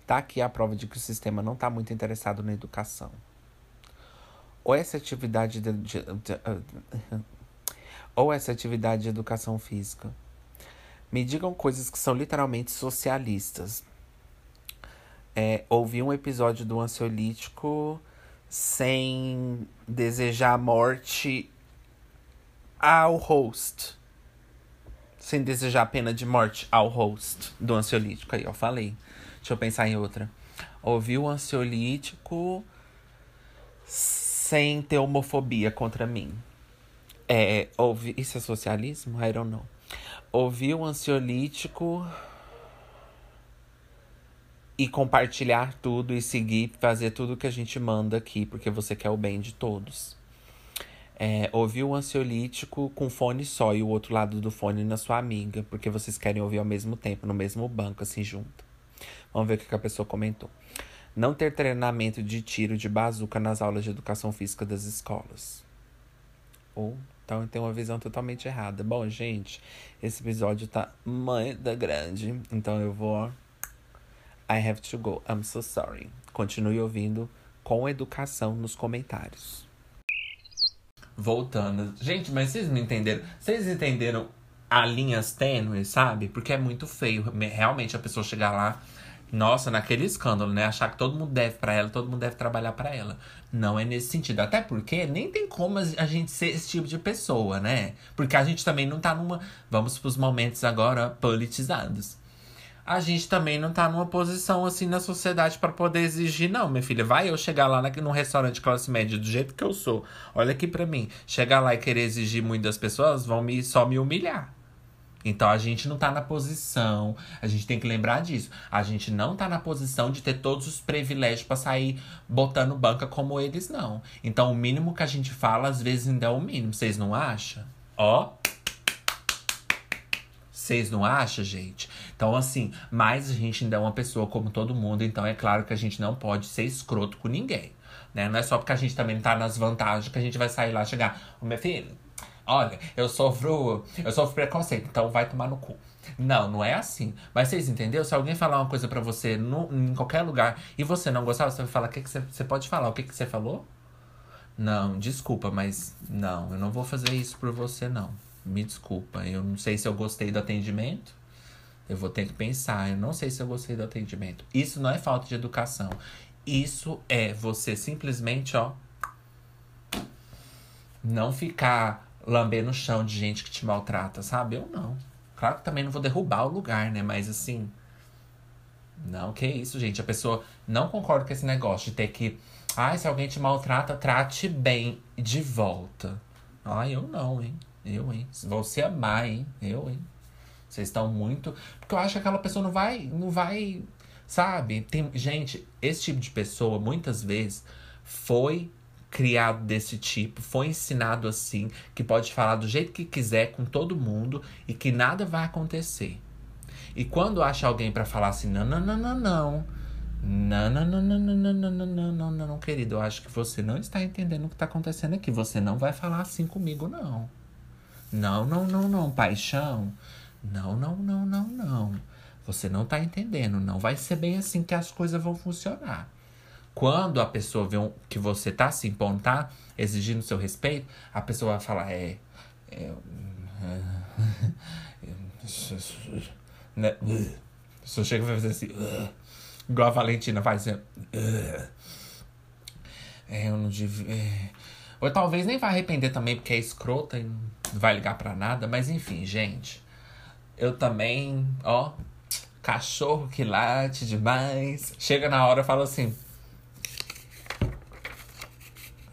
Tá aqui a prova de que o sistema não está muito interessado na educação ou essa atividade de, de, de, ou essa atividade de educação física. Me digam coisas que são literalmente socialistas. É, ouvi um episódio do ansiolítico sem desejar a morte ao host. Sem desejar a pena de morte ao host do ansiolítico. Aí, eu falei. Deixa eu pensar em outra. Ouvi o ansiolítico sem ter homofobia contra mim. É, ouvi, isso é socialismo? I don't know. Ouvir um ansiolítico e compartilhar tudo e seguir, fazer tudo que a gente manda aqui, porque você quer o bem de todos. É, ouvir um ansiolítico com fone só e o outro lado do fone na sua amiga, porque vocês querem ouvir ao mesmo tempo, no mesmo banco, assim, junto. Vamos ver o que a pessoa comentou. Não ter treinamento de tiro de bazuca nas aulas de educação física das escolas. Ou então tem uma visão totalmente errada. Bom, gente, esse episódio tá da grande, então eu vou. I have to go. I'm so sorry. Continue ouvindo com educação nos comentários. Voltando. Gente, mas vocês não entenderam? Vocês entenderam a linhas tênues, sabe? Porque é muito feio realmente a pessoa chegar lá nossa, naquele escândalo, né? Achar que todo mundo deve para ela, todo mundo deve trabalhar para ela. Não é nesse sentido. Até porque nem tem como a gente ser esse tipo de pessoa, né? Porque a gente também não tá numa. Vamos pros momentos agora politizados. A gente também não tá numa posição assim na sociedade para poder exigir, não, minha filha. Vai eu chegar lá num restaurante classe média do jeito que eu sou. Olha aqui para mim. Chegar lá e querer exigir muito das pessoas vão me, só me humilhar. Então a gente não tá na posição, a gente tem que lembrar disso. A gente não tá na posição de ter todos os privilégios para sair botando banca como eles não. Então o mínimo que a gente fala às vezes ainda é o mínimo, vocês não acham? Ó. Vocês não acham, gente? Então, assim, mas a gente ainda é uma pessoa como todo mundo, então é claro que a gente não pode ser escroto com ninguém. Né? Não é só porque a gente também tá nas vantagens que a gente vai sair lá e chegar. Ô, minha filha, Olha, eu sofro. Eu sofro preconceito, então vai tomar no cu. Não, não é assim. Mas vocês entenderam? Se alguém falar uma coisa para você no, em qualquer lugar e você não gostar, você vai falar, o que, que você, você pode falar? O que, que você falou? Não, desculpa, mas não, eu não vou fazer isso por você, não. Me desculpa. Eu não sei se eu gostei do atendimento. Eu vou ter que pensar. Eu não sei se eu gostei do atendimento. Isso não é falta de educação. Isso é você simplesmente, ó. Não ficar lamber no chão de gente que te maltrata, sabe? Eu não. Claro que também não vou derrubar o lugar, né? Mas assim. Não, que isso, gente. A pessoa não concorda com esse negócio de ter que. Ai, se alguém te maltrata, trate bem de volta. Ai, eu não, hein? Eu, hein? Vou se amar, hein? Eu, hein? Vocês estão muito. Porque eu acho que aquela pessoa não vai. Não vai. Sabe? Tem... Gente, esse tipo de pessoa, muitas vezes, foi criado desse tipo, foi ensinado assim, que pode falar do jeito que quiser com todo mundo e que nada vai acontecer. E quando acha alguém para falar assim, não, não, não, não, não. Não, não, não, não, não, não, não, não, não, não, não, querido. Eu acho que você não está entendendo o que está acontecendo aqui. Você não vai falar assim comigo, não. Não, não, não, não, paixão. Não, não, não, não, não. Você não está entendendo. Não vai ser bem assim que as coisas vão funcionar. Quando a pessoa vê um, que você tá se impondo, tá exigindo seu respeito, a pessoa vai falar, é. é, é, é pessoa chega e vai fazer assim. Igual a Valentina faz assim. É, eu não devia. É... Ou talvez nem vai arrepender também, porque é escrota e não vai ligar pra nada. Mas enfim, gente. Eu também, ó. Cachorro que late demais. Chega na hora e fala assim.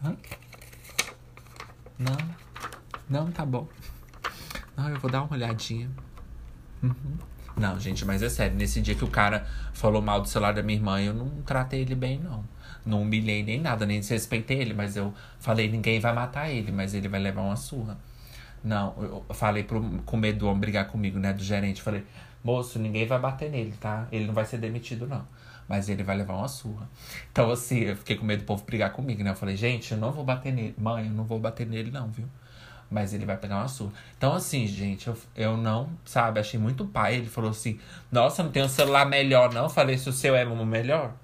Hã? Não. Não, tá bom. Não, eu vou dar uma olhadinha. Uhum. Não, gente, mas é sério. Nesse dia que o cara falou mal do celular da minha irmã, eu não tratei ele bem, não. Não humilhei nem nada, nem desrespeitei ele, mas eu falei, ninguém vai matar ele, mas ele vai levar uma surra. Não, eu falei pro, com medo do homem brigar comigo, né? Do gerente. Falei, moço, ninguém vai bater nele, tá? Ele não vai ser demitido, não. Mas ele vai levar uma surra. Então, assim, eu fiquei com medo do povo brigar comigo, né? Eu falei, gente, eu não vou bater nele. Mãe, eu não vou bater nele, não, viu? Mas ele vai pegar uma surra. Então, assim, gente, eu, eu não, sabe, achei muito pai. Ele falou assim: Nossa, não tem um celular melhor, não? Eu falei, se o seu é o melhor.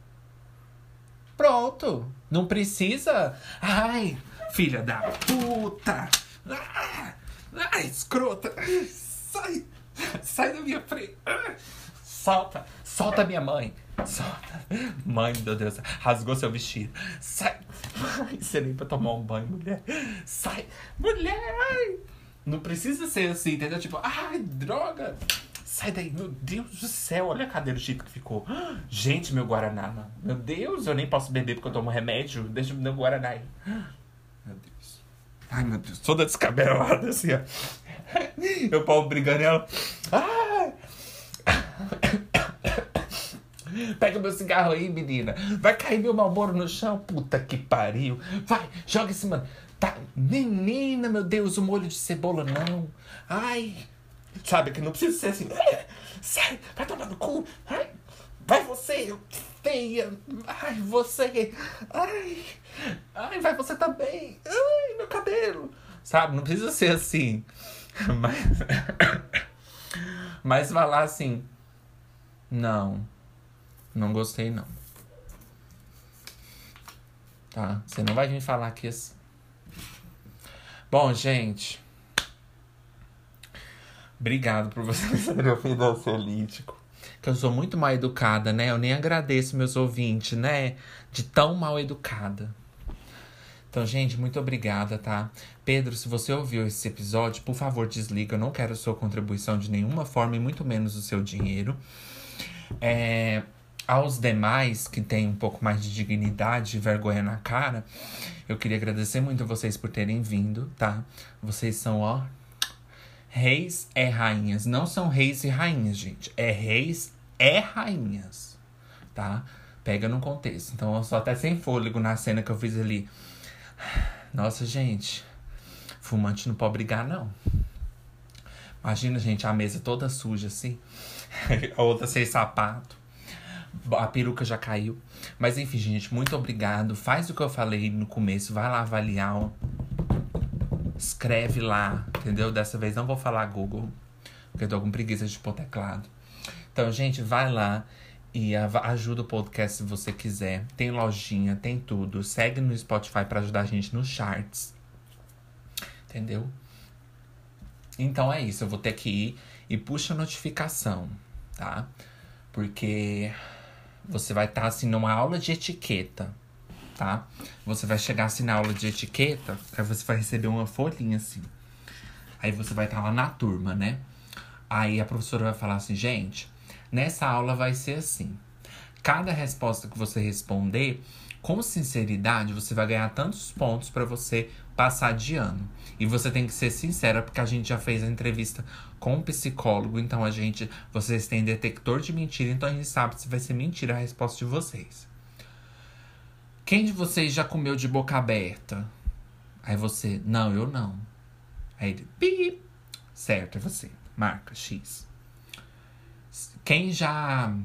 Pronto. Não precisa. Ai, filha da puta. Ah, ai, escrota. Sai. Sai da minha frente. Solta. Solta minha mãe. Solta. Mãe, meu Deus. Rasgou seu vestido. Sai. Ai, você nem pra tomar um banho, mulher. Sai. Mulher. Não precisa ser assim, entendeu? Tipo, ai, droga. Sai daí, meu Deus do céu, olha a cadeira jeito que ficou. Gente, meu Guaraná. Meu Deus, eu nem posso beber porque eu tomo remédio. Deixa meu Guaraná aí. Ai, meu Deus, toda descabelada assim, ó. Eu pau brigando ela. Ah! Pega meu cigarro aí, menina. Vai cair meu malboro no chão. Puta que pariu. Vai, joga esse mano. Tá, menina, meu Deus, o molho de cebola não. Ai. Sabe que não precisa ser assim. Sai, vai tomar no cu. Ai, vai você, Ai, você. Ai, ai, vai você também. Ai, meu cabelo. Sabe, não precisa ser assim. Mas, mas falar assim. Não. Não gostei, não. Tá? Você não vai vir falar aqui assim. Bom, gente. Obrigado por vocês terem ouvido ansiolítico. Que eu sou muito mal educada, né? Eu nem agradeço meus ouvintes, né? De tão mal educada. Então, gente, muito obrigada, tá? Pedro, se você ouviu esse episódio, por favor, desliga. Eu não quero sua contribuição de nenhuma forma e muito menos o seu dinheiro. É, aos demais que têm um pouco mais de dignidade e vergonha na cara, eu queria agradecer muito a vocês por terem vindo, tá? Vocês são, ó, reis é rainhas. Não são reis e rainhas, gente. É reis é rainhas, tá? Pega no contexto. Então, eu sou até sem fôlego na cena que eu fiz ali. Nossa, gente. Fumante não pode brigar, não. Imagina, gente, a mesa toda suja assim. a outra sem sapato. A peruca já caiu. Mas enfim, gente, muito obrigado. Faz o que eu falei no começo. Vai lá avaliar. Escreve lá, entendeu? Dessa vez não vou falar Google, porque eu tô com preguiça de pôr teclado. Então, gente, vai lá e ajuda o podcast se você quiser. Tem lojinha, tem tudo. Segue no Spotify para ajudar a gente nos charts. Entendeu? Então é isso. Eu vou ter que ir e puxa a notificação, tá? Porque você vai estar tá, assim numa aula de etiqueta, tá? Você vai chegar assim na aula de etiqueta, aí você vai receber uma folhinha assim. Aí você vai estar tá lá na turma, né? Aí a professora vai falar assim, gente, nessa aula vai ser assim. Cada resposta que você responder, com sinceridade, você vai ganhar tantos pontos para você passar de ano. E você tem que ser sincera, porque a gente já fez a entrevista com um psicólogo, então a gente, vocês têm detector de mentira, então a gente sabe se vai ser mentira a resposta de vocês. Quem de vocês já comeu de boca aberta? Aí você, não, eu não. Aí ele, pi, certo, é você, marca X. Quem já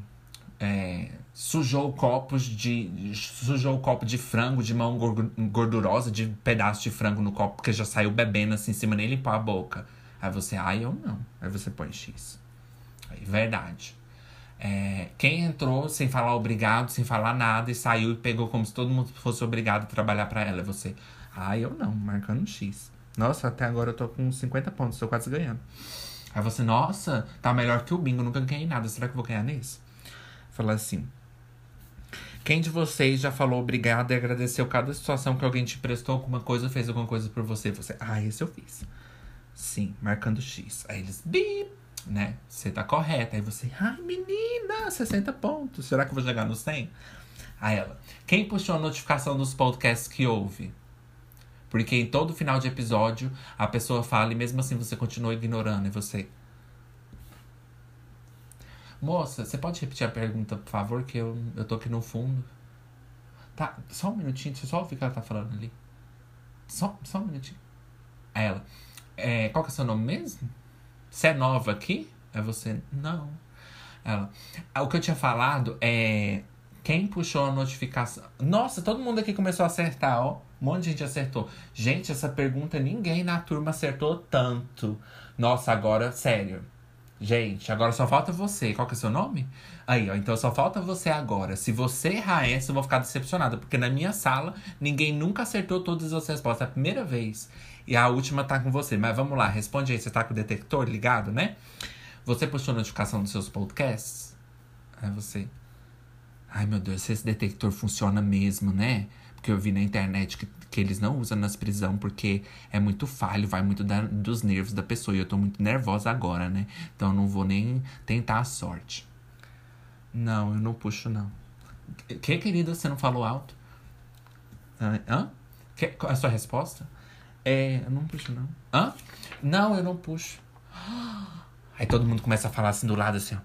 é, sujou copos de. sujou o copo de frango de mão gordurosa, de pedaço de frango no copo, porque já saiu bebendo assim em cima, nem limpou a boca. Aí você, ah, eu não. Aí você põe X. Aí, verdade. É, quem entrou sem falar obrigado, sem falar nada, e saiu e pegou como se todo mundo fosse obrigado a trabalhar para ela. É você, ah, eu não, marcando X. Nossa, até agora eu tô com 50 pontos, tô quase ganhando. Aí você, nossa, tá melhor que o bingo, nunca ganhei nada. Será que eu vou ganhar nesse? Falar assim. Quem de vocês já falou obrigado e agradeceu cada situação que alguém te prestou alguma coisa, fez alguma coisa por você? Você, ah, esse eu fiz. Sim, marcando X. Aí eles, bip, né? Você tá correta. Aí você, ai menina, 60 pontos. Será que eu vou chegar no 100? Aí ela, quem puxou a notificação dos podcasts que ouve? Porque em todo final de episódio a pessoa fala e mesmo assim você continua ignorando. E você. Moça, você pode repetir a pergunta, por favor? Que eu, eu tô aqui no fundo. Tá, só um minutinho, deixa eu só ouvir o que ela tá falando ali. Só, só um minutinho. Aí ela. É, qual que é o seu nome mesmo? Você é nova aqui? É você? Não. Ela. O que eu tinha falado é. Quem puxou a notificação? Nossa, todo mundo aqui começou a acertar, ó. Um monte de gente acertou. Gente, essa pergunta ninguém na turma acertou tanto. Nossa, agora, sério. Gente, agora só falta você. Qual que é o seu nome? Aí, ó. Então só falta você agora. Se você errar essa, eu vou ficar decepcionada. Porque na minha sala, ninguém nunca acertou todas as respostas. É a primeira vez. E a última tá com você. Mas vamos lá, responde aí. Você tá com o detector ligado, né? Você a notificação dos seus podcasts? É você. Ai, meu Deus, se esse detector funciona mesmo, né? Porque eu vi na internet que, que eles não usam nas prisões porque é muito falho, vai muito da, dos nervos da pessoa. E eu tô muito nervosa agora, né? Então eu não vou nem tentar a sorte. Não, eu não puxo, não. Que, querida, você não falou alto? Hã? Que, qual é a sua resposta? É, eu não puxo, não. Hã? Não, eu não puxo. Aí todo mundo começa a falar assim do lado, assim, ó.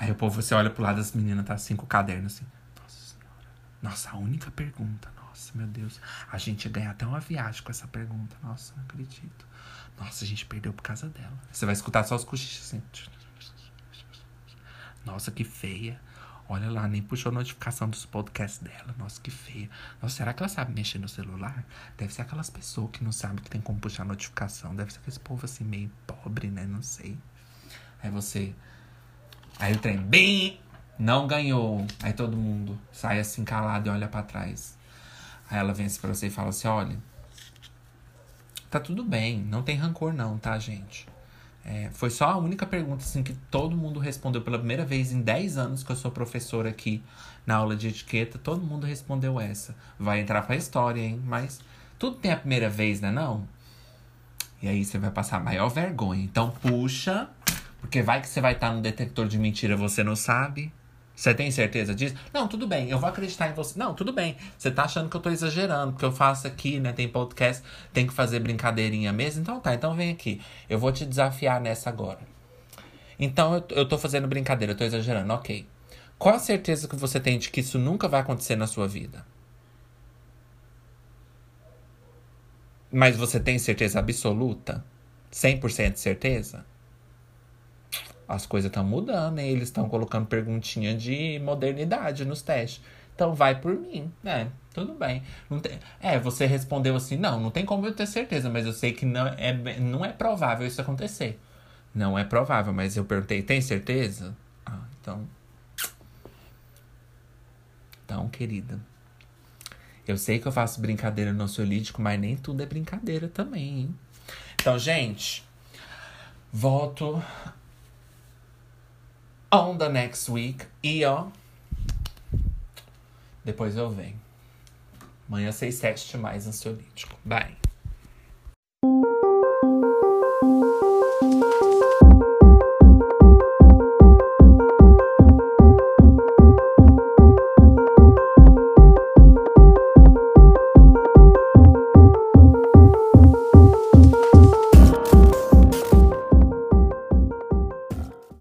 Aí o povo, você olha pro lado das meninas, tá assim com o caderno, assim. Nossa senhora. Nossa, a única pergunta. Nossa, meu Deus. A gente ia ganhar até uma viagem com essa pergunta. Nossa, não acredito. Nossa, a gente perdeu por causa dela. Você vai escutar só os cochichos assim. Nossa, que feia. Olha lá, nem puxou a notificação dos podcasts dela. Nossa, que feia. Nossa, será que ela sabe mexer no celular? Deve ser aquelas pessoas que não sabem que tem como puxar notificação. Deve ser aquele povo assim, meio pobre, né? Não sei. Aí você. Aí o trem, bem, não ganhou. Aí todo mundo sai assim calado e olha para trás. Aí ela vem assim pra você e fala assim: olha, tá tudo bem, não tem rancor não, tá, gente? É, foi só a única pergunta assim, que todo mundo respondeu pela primeira vez em 10 anos que eu sou professora aqui na aula de etiqueta. Todo mundo respondeu essa. Vai entrar pra história, hein? Mas tudo tem a primeira vez, né? Não? E aí você vai passar maior vergonha. Então puxa porque vai que você vai estar no detector de mentira, você não sabe. Você tem certeza disso? Não, tudo bem, eu vou acreditar em você. Não, tudo bem. Você tá achando que eu tô exagerando, porque eu faço aqui, né? Tem podcast, tem que fazer brincadeirinha mesmo. Então tá, então vem aqui. Eu vou te desafiar nessa agora. Então eu, eu tô fazendo brincadeira, eu tô exagerando, ok. Qual a certeza que você tem de que isso nunca vai acontecer na sua vida? Mas você tem certeza absoluta? 100% de certeza? As coisas estão mudando, né? Eles estão colocando perguntinha de modernidade nos testes. Então vai por mim, né? Tudo bem. Tem... É, você respondeu assim, não, não tem como eu ter certeza, mas eu sei que não é, não é provável isso acontecer. Não é provável, mas eu perguntei, tem certeza? Ah, então. Então, querida. Eu sei que eu faço brincadeira no ansiolítico, mas nem tudo é brincadeira também, hein? Então, gente, volto on the next week. E ó. Depois eu venho. Amanhã seis teste mais ansiolítico. Bye.